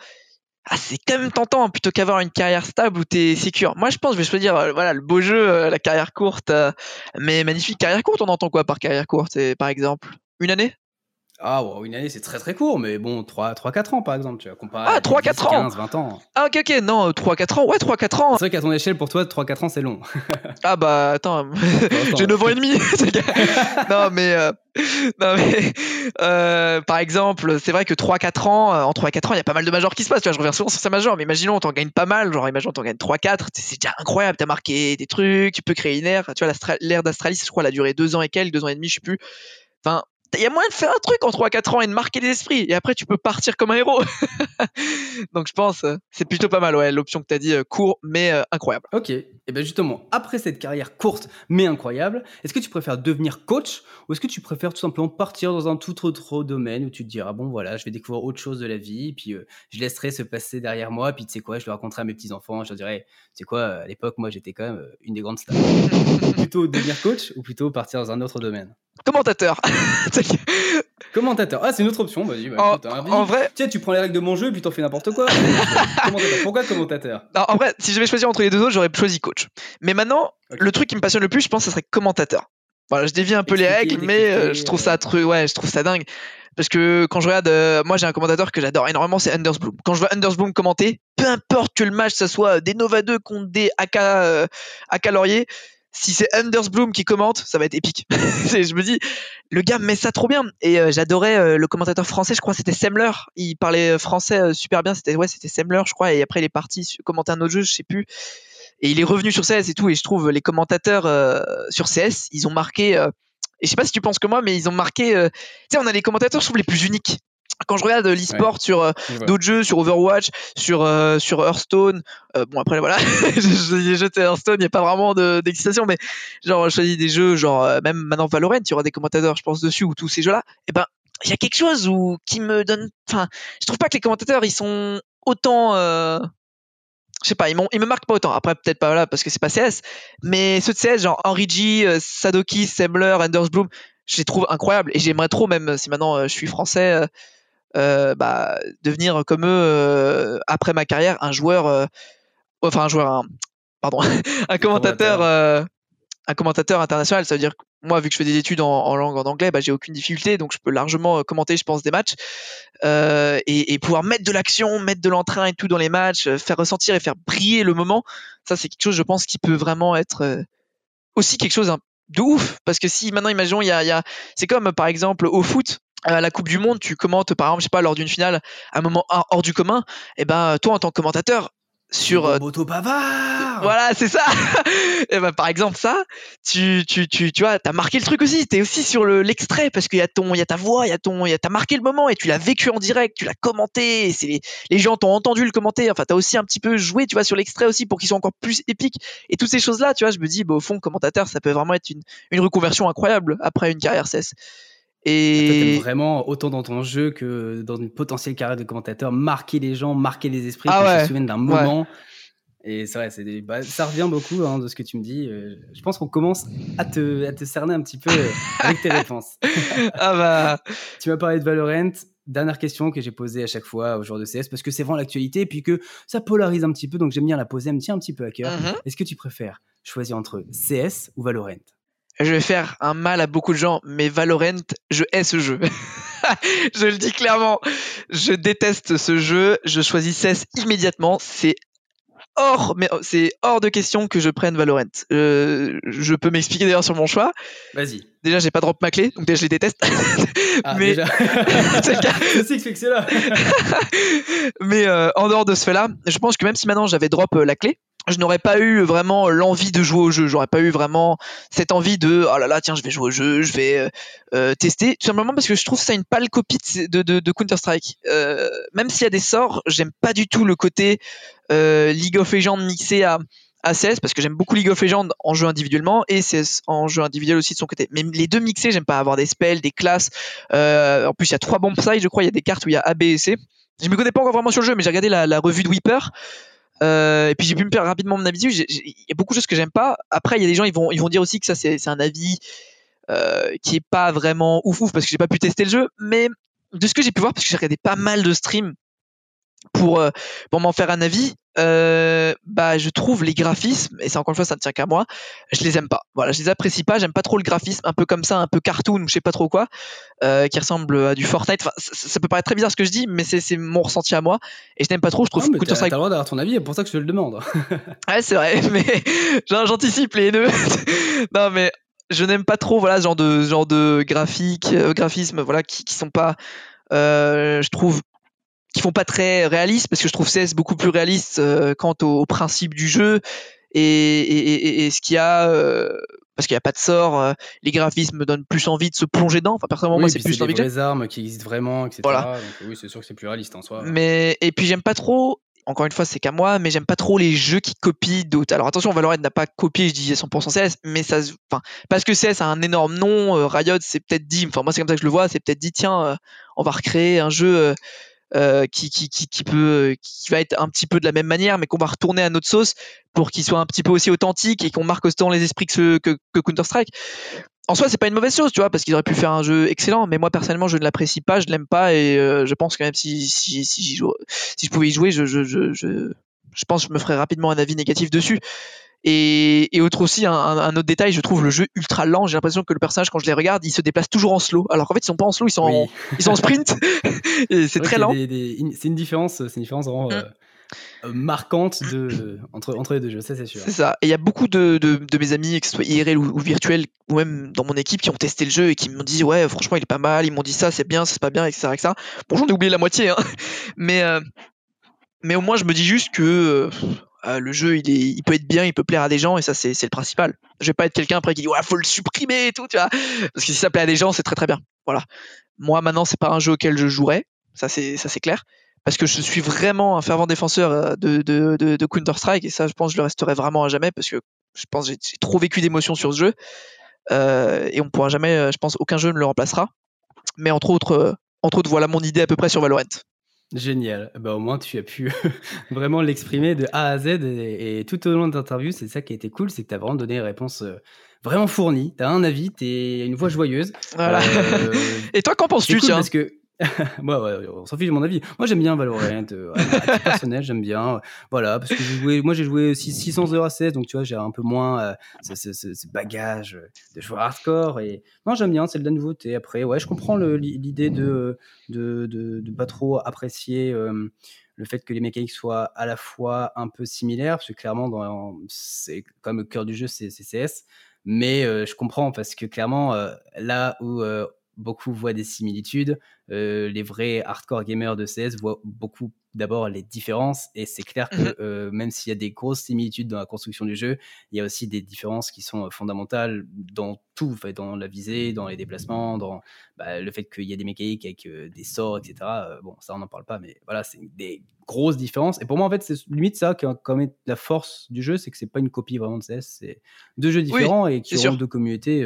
Ah, c'est quand même tentant plutôt qu'avoir une carrière stable où tu es sécure. Moi, je pense, je vais choisir voilà le beau jeu, la carrière courte, mais magnifique carrière courte. On entend quoi par carrière courte Par exemple, une année? Ah, une année, c'est très très court, mais bon, 3-4 ans par exemple, tu vois, comparé ah, 3-4 ans 15, 20 ans. Ah, ok, ok, non, 3-4 ans, ouais, 3-4 ans. C'est vrai qu'à ton échelle, pour toi, 3-4 ans, c'est long. ah, bah, attends, j'ai 9 ans et demi. non, mais, euh, non, mais euh, par exemple, c'est vrai que 3-4 ans, euh, en 3-4 ans, il y a pas mal de majors qui se passent, tu vois, je reviens souvent sur ces majors, mais imaginons, t'en gagnes pas mal, genre, imaginons, t'en gagnes 3-4, c'est déjà incroyable, t'as marqué des trucs, tu peux créer une ère, tu vois, l'ère d'Astralis, je crois, elle a duré 2 ans et quelques, 2 ans et demi, je sais plus. Enfin, il y a moyen de faire un truc en 3-4 ans et de marquer des esprits. Et après, tu peux partir comme un héros. Donc, je pense, euh, c'est plutôt pas mal, ouais, l'option que tu as dit, euh, court, mais euh, incroyable. Ok. Et bien, justement, après cette carrière courte, mais incroyable, est-ce que tu préfères devenir coach ou est-ce que tu préfères tout simplement partir dans un tout autre domaine où tu te diras, bon, voilà, je vais découvrir autre chose de la vie, puis je laisserai se passer derrière moi, puis tu sais quoi, je le raconterai à mes petits-enfants, je leur dirai, tu sais quoi, à l'époque, moi, j'étais quand même une des grandes stars. plutôt devenir coach ou plutôt partir dans un autre domaine? Commentateur. Commentateur. Ah, c'est une autre option. Vas-y. Bah, hein, en, vrai. Tu sais, tu prends les règles de mon jeu et puis t'en fais n'importe quoi. Pourquoi commentateur? En vrai, si j'avais choisi entre les deux autres, j'aurais choisi coach. Mais maintenant, le truc qui me passionne le plus, je pense, ce serait commentateur. Voilà, je dévie un peu les règles, mais euh, je trouve ça truc, ouais, je trouve ça dingue. Parce que quand je regarde, euh, moi j'ai un commentateur que j'adore énormément, c'est Anders Bloom. Quand je vois Anders Bloom commenter, peu importe que le match, ça soit des Nova 2 contre des AK, euh, AK Laurier, si c'est Anders Bloom qui commente, ça va être épique. je me dis, le gars met ça trop bien. Et euh, j'adorais euh, le commentateur français, je crois, c'était Semler. Il parlait français euh, super bien. C'était ouais, c'était Semler, je crois. Et après, il est parti commenter un autre jeu, je sais plus. Et il est revenu sur CS et tout. Et je trouve les commentateurs sur CS, ils ont marqué. et je sais pas si tu penses que moi, mais ils ont marqué. tu sais, on a les commentateurs, je trouve les plus uniques quand je regarde l'e-sport sur euh, d'autres jeux, sur Overwatch, sur euh, sur Hearthstone, euh, bon après voilà, j'ai jeté Hearthstone, il n'y a pas vraiment d'excitation, mais genre je choisis des jeux genre même maintenant Valorant, il y aura des commentateurs, je pense dessus ou tous ces jeux-là, et eh ben il y a quelque chose où qui me donne, enfin je trouve pas que les commentateurs ils sont autant je sais pas, ils, ils me marquent pas autant. Après, peut-être pas là parce que c'est pas CS, mais ceux de CS, genre Henry G, Sadoki, Sembler, Anders Bloom, je les trouve incroyables et j'aimerais trop, même si maintenant je suis français, euh, bah, devenir comme eux euh, après ma carrière un joueur, euh, enfin un joueur, un, pardon, un commentateur, un commentateur international. Ça veut dire que moi, vu que je fais des études en, langue en anglais, bah, j'ai aucune difficulté, donc je peux largement commenter, je pense, des matchs et, et, pouvoir mettre de l'action, mettre de l'entrain et tout dans les matchs, faire ressentir et faire briller le moment. Ça, c'est quelque chose, je pense, qui peut vraiment être aussi quelque chose de ouf parce que si maintenant imaginons il y a, y a c'est comme par exemple au foot à la Coupe du Monde, tu commentes par exemple, je sais pas, lors d'une finale, un moment hors du commun, et eh ben toi en tant que commentateur sur euh, Moto Bavard voilà c'est ça et ben par exemple ça tu tu tu tu vois t'as marqué le truc aussi t'es aussi sur le l'extrait parce qu'il y a ton il y a ta voix il y a ton il y a t'as marqué le moment et tu l'as vécu en direct tu l'as commenté c'est les, les gens t'ont entendu le commenter enfin t'as aussi un petit peu joué tu vois sur l'extrait aussi pour qu'ils soient encore plus épiques et toutes ces choses là tu vois je me dis bah, au fond commentateur ça peut vraiment être une une reconversion incroyable après une carrière cesse et vraiment, autant dans ton jeu que dans une potentielle carrière de commentateur, marquer les gens, marquer les esprits, ah se souviennent d'un moment. Et c'est vrai, c'est bah, ça revient beaucoup hein, de ce que tu me dis. Euh, je pense qu'on commence à te, à te cerner un petit peu euh, avec tes réponses. ah bah. Tu m'as parlé de Valorant. Dernière question que j'ai posée à chaque fois au jour de CS parce que c'est vraiment l'actualité et puis que ça polarise un petit peu donc j'aime bien la poser, elle me tient un petit peu à cœur. Mm-hmm. Est-ce que tu préfères choisir entre CS ou Valorant? Je vais faire un mal à beaucoup de gens, mais Valorant, je hais ce jeu. je le dis clairement, je déteste ce jeu. Je choisis CES immédiatement. C'est hors, mais c'est hors de question que je prenne Valorant. Euh, je peux m'expliquer d'ailleurs sur mon choix. Vas-y. Déjà, j'ai pas drop ma clé, donc déjà je les déteste. Ah, mais déjà. c'est le cas. Là. mais euh, en dehors de ce fait-là, je pense que même si maintenant j'avais drop euh, la clé, je n'aurais pas eu vraiment l'envie de jouer au jeu. J'aurais pas eu vraiment cette envie de oh là là tiens je vais jouer au jeu, je vais euh, euh, tester. Tout simplement parce que je trouve ça une pâle copie de, de, de Counter Strike. Euh, même s'il y a des sorts, j'aime pas du tout le côté euh, League of Legends mixé à à CS parce que j'aime beaucoup League of Legends en jeu individuellement et CS en jeu individuel aussi de son côté. Mais les deux mixés, j'aime pas avoir des spells, des classes. Euh, en plus, il y a trois bombes sides, je crois. Il y a des cartes où il y a A, B et C. Je me connais pas encore vraiment sur le jeu, mais j'ai regardé la, la revue de Weeper. Euh, et puis j'ai pu me faire rapidement mon avis Il y a beaucoup de choses que j'aime pas. Après, il y a des gens, ils vont, dire aussi que ça, c'est c'est un avis euh, qui est pas vraiment ouf ouf parce que j'ai pas pu tester le jeu. Mais de ce que j'ai pu voir, parce que j'ai regardé pas mal de streams pour, euh, pour m'en faire un avis, euh, bah je trouve les graphismes, et c'est encore une fois ça ne tient qu'à moi, je les aime pas. Voilà, je les apprécie pas, j'aime pas trop le graphisme, un peu comme ça, un peu cartoon, ou je sais pas trop quoi, euh, qui ressemble à du Fortnite. Enfin, ça, peut paraître très bizarre ce que je dis, mais c'est mon ressenti à moi, et je n'aime pas trop, je trouve mais Counter t'as t'as le droit d'avoir ton avis, c'est pour ça que je te le demande. Ouais, c'est vrai, mais j'anticipe les haineux. non, mais je n'aime pas trop voilà ce genre de genre de graphique, euh, graphisme voilà qui, qui sont pas euh, je trouve qui font pas très réalistes parce que je trouve CS beaucoup plus réaliste euh, quant au, au principe du jeu et, et, et- et ce qu'il y a euh, parce qu'il n'y a pas de sort, euh, les graphismes me donnent plus envie de se plonger dedans. Enfin, personnellement, oui, moi, c'est plus des envie vraies armes qui existent vraiment, etc. Voilà. Donc oui, c'est sûr que c'est plus réaliste en soi. Mais et puis j'aime pas trop. Encore une fois, c'est qu'à moi, mais j'aime pas trop les jeux qui copient d'autres. Alors attention, Valorant n'a pas copié, je dis 100% CS, mais ça, enfin, parce que CS a un énorme nom, euh, Riot c'est peut-être dit, enfin moi c'est comme ça que je le vois, c'est peut-être dit tiens, euh, on va recréer un jeu euh, euh, qui, qui, qui, peut, qui va être un petit peu de la même manière, mais qu'on va retourner à notre sauce pour qu'il soit un petit peu aussi authentique et qu'on marque autant les esprits que, que, Counter Strike. En soi, c'est pas une mauvaise chose, tu vois, parce qu'ils auraient pu faire un jeu excellent, mais moi personnellement, je ne l'apprécie pas, je l'aime pas, et euh, je pense que même si, si, si, je pouvais y jouer, je, je, je, je, je pense que je me ferais rapidement un avis négatif dessus. Et, et autre aussi, un, autre détail, je trouve le jeu ultra lent. J'ai l'impression que le personnage, quand je les regarde, il se déplace toujours en slow. Alors qu'en fait, ils sont pas en slow, ils sont, en, Oui. ils sont en sprint. et c'est très lent. C'est une différence, c'est une différence vraiment Mm. euh, euh, marquante de, entre, entre les deux jeux, ça c'est sûr. C'est ça. Et il y a beaucoup de, de, de mes amis, que ce soit IRL ou, ou virtuel, ou même dans mon équipe, qui ont testé le jeu et qui m'ont dit ouais, franchement, il est pas mal. Ils m'ont dit ça, c'est bien, c'est pas bien, etc. etc. Bon, j'en ai oublié la moitié, hein. mais euh, mais au moins, je me dis juste que euh, euh, le jeu, il, peut être bien, il peut plaire à des gens, et ça, c'est le principal. Je vais pas être quelqu'un après qui dit ouais, faut le supprimer et tout, tu vois. Parce que si ça plaît à des gens, c'est très très bien. Voilà. Moi, maintenant, c'est pas un jeu auquel je jouerais, ça c'est clair. Parce que je suis vraiment un fervent défenseur euh, de, de, de, de Counter Strike et ça, je pense, que je le resterai vraiment à jamais parce que je pense j'ai trop vécu d'émotions sur ce jeu euh, et on pourra jamais, je pense, aucun jeu ne le remplacera. Mais entre autres, entre autres, voilà mon idée à peu près sur Valorant. Génial. Bah, au moins, tu as pu vraiment l'exprimer de A à Z et, et tout au long de l'interview, c'est ça qui a été cool, c'est que tu as vraiment donné des réponses euh, vraiment fournies. Tu as un avis, tu une voix joyeuse. Voilà. Euh, et toi, qu'en penses-tu, cool tiens parce que ouais, ouais, on s'en fiche de mon avis. Moi, j'aime bien Valorant. euh, personnel, j'aime bien. euh, voilà, parce que joué, moi, j'ai joué six- 600 heures à 16, donc tu vois, j'ai un peu moins euh, ce, bagage de joueur hardcore. Et non, j'aime bien, c'est de la nouveauté. Après, ouais, je comprends l'idée de, de, de, de pas trop apprécier. le fait que les mécaniques soient à la fois un peu similaires, parce que clairement, c'est comme le cœur du jeu, c'est CS. Mais euh, je comprends parce que clairement, euh, là où beaucoup voient des similitudes, euh, les vrais hardcore gamers de CS voient beaucoup d'abord les différences. Et c'est clair que Mhm. euh, même s'il y a des grosses similitudes dans la construction du jeu, il y a aussi des différences qui sont euh, fondamentales dans tout, dans la visée, dans les déplacements, dans bah, le fait qu'il y a des mécaniques avec euh, des sorts, etc. Bon, ça, on n'en parle pas, mais voilà, c'est des grosses différences. Et pour moi, en fait, c'est limite ça qui est quand même la force du jeu, c'est que c'est pas une copie vraiment de CS, c'est deux jeux différents et qui ont deux communautés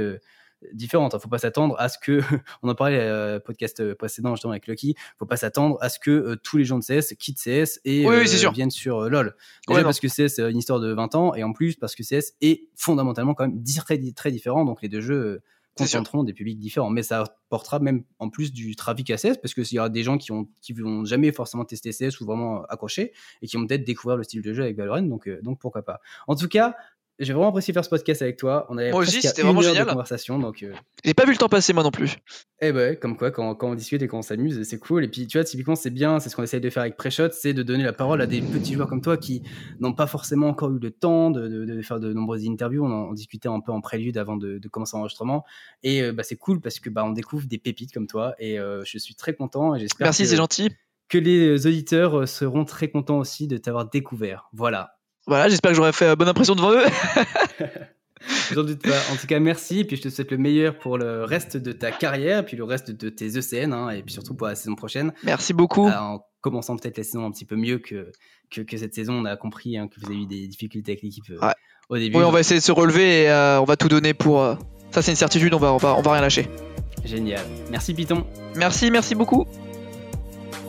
différentes. Il faut pas s'attendre à ce que, on en parlait euh, podcast euh, précédent justement avec Lucky, faut pas s'attendre à ce que euh, tous les gens de CS quittent CS et Oui, oui, euh, viennent sur euh, LoL. Déjà parce que CS a une histoire de 20 ans et en plus parce que CS est fondamentalement quand même très, très différent, donc les deux jeux contenteront des publics différents. Mais ça apportera même en plus du trafic à CS parce que s'il y aura des gens qui ont qui vont jamais forcément tester CS ou vraiment accrocher et qui vont peut-être découvrir le style de jeu avec Valorant, donc euh, donc pourquoi pas. En tout cas, J'ai vraiment apprécié faire ce podcast avec toi. On avait Moi aussi, c'était une vraiment génial. de conversation, donc euh, J'ai pas vu le temps passer moi non plus. eh ben, comme quoi, quand, quand on discute et quand on s'amuse, c'est cool. Et puis, tu vois, typiquement, c'est bien, c'est ce qu'on essaye de faire avec Preshot, c'est de donner la parole à des petits joueurs comme toi qui n'ont pas forcément encore eu le temps de, de- de faire de nombreuses interviews. On en on discutait un peu en prélude avant de, de commencer l'enregistrement. Et euh, bah, c'est cool parce que bah, on découvre des pépites comme toi. Et euh, je suis très content et j'espère Merci, que, c'est gentil. que les auditeurs seront très contents aussi de t'avoir découvert. Voilà. Voilà, j'espère que j'aurai fait euh, bonne impression devant eux. J'en doute pas. En tout cas, merci. Et puis, je te souhaite le meilleur pour le reste de ta carrière, puis le reste de tes ECN, hein, et puis surtout pour la saison prochaine. Merci beaucoup. Euh, en commençant peut-être la saison un petit peu mieux que, que, que cette saison. On a compris hein, que vous avez eu des difficultés avec l'équipe euh, Ouais. au début. Oui, on va essayer de se relever et euh, on va tout donner pour. euh, Ça, c'est une certitude, on va, on, va, on va rien lâcher. Génial. Merci, Python. Merci, merci beaucoup.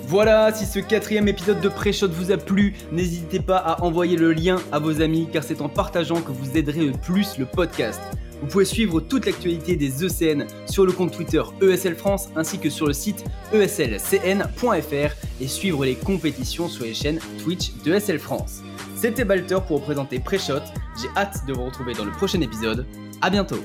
Voilà, si ce quatrième épisode de Pré-Shot vous a plu, n'hésitez pas à envoyer le lien à vos amis car c'est en partageant que vous aiderez le plus le podcast. Vous pouvez suivre toute l'actualité des ECN sur le compte Twitter ESL France ainsi que sur le site eslcn.fr et suivre les compétitions sur les chaînes Twitch de ESL France. C'était Balter pour vous présenter Pré-Shot, j'ai hâte de vous retrouver dans le prochain épisode. À bientôt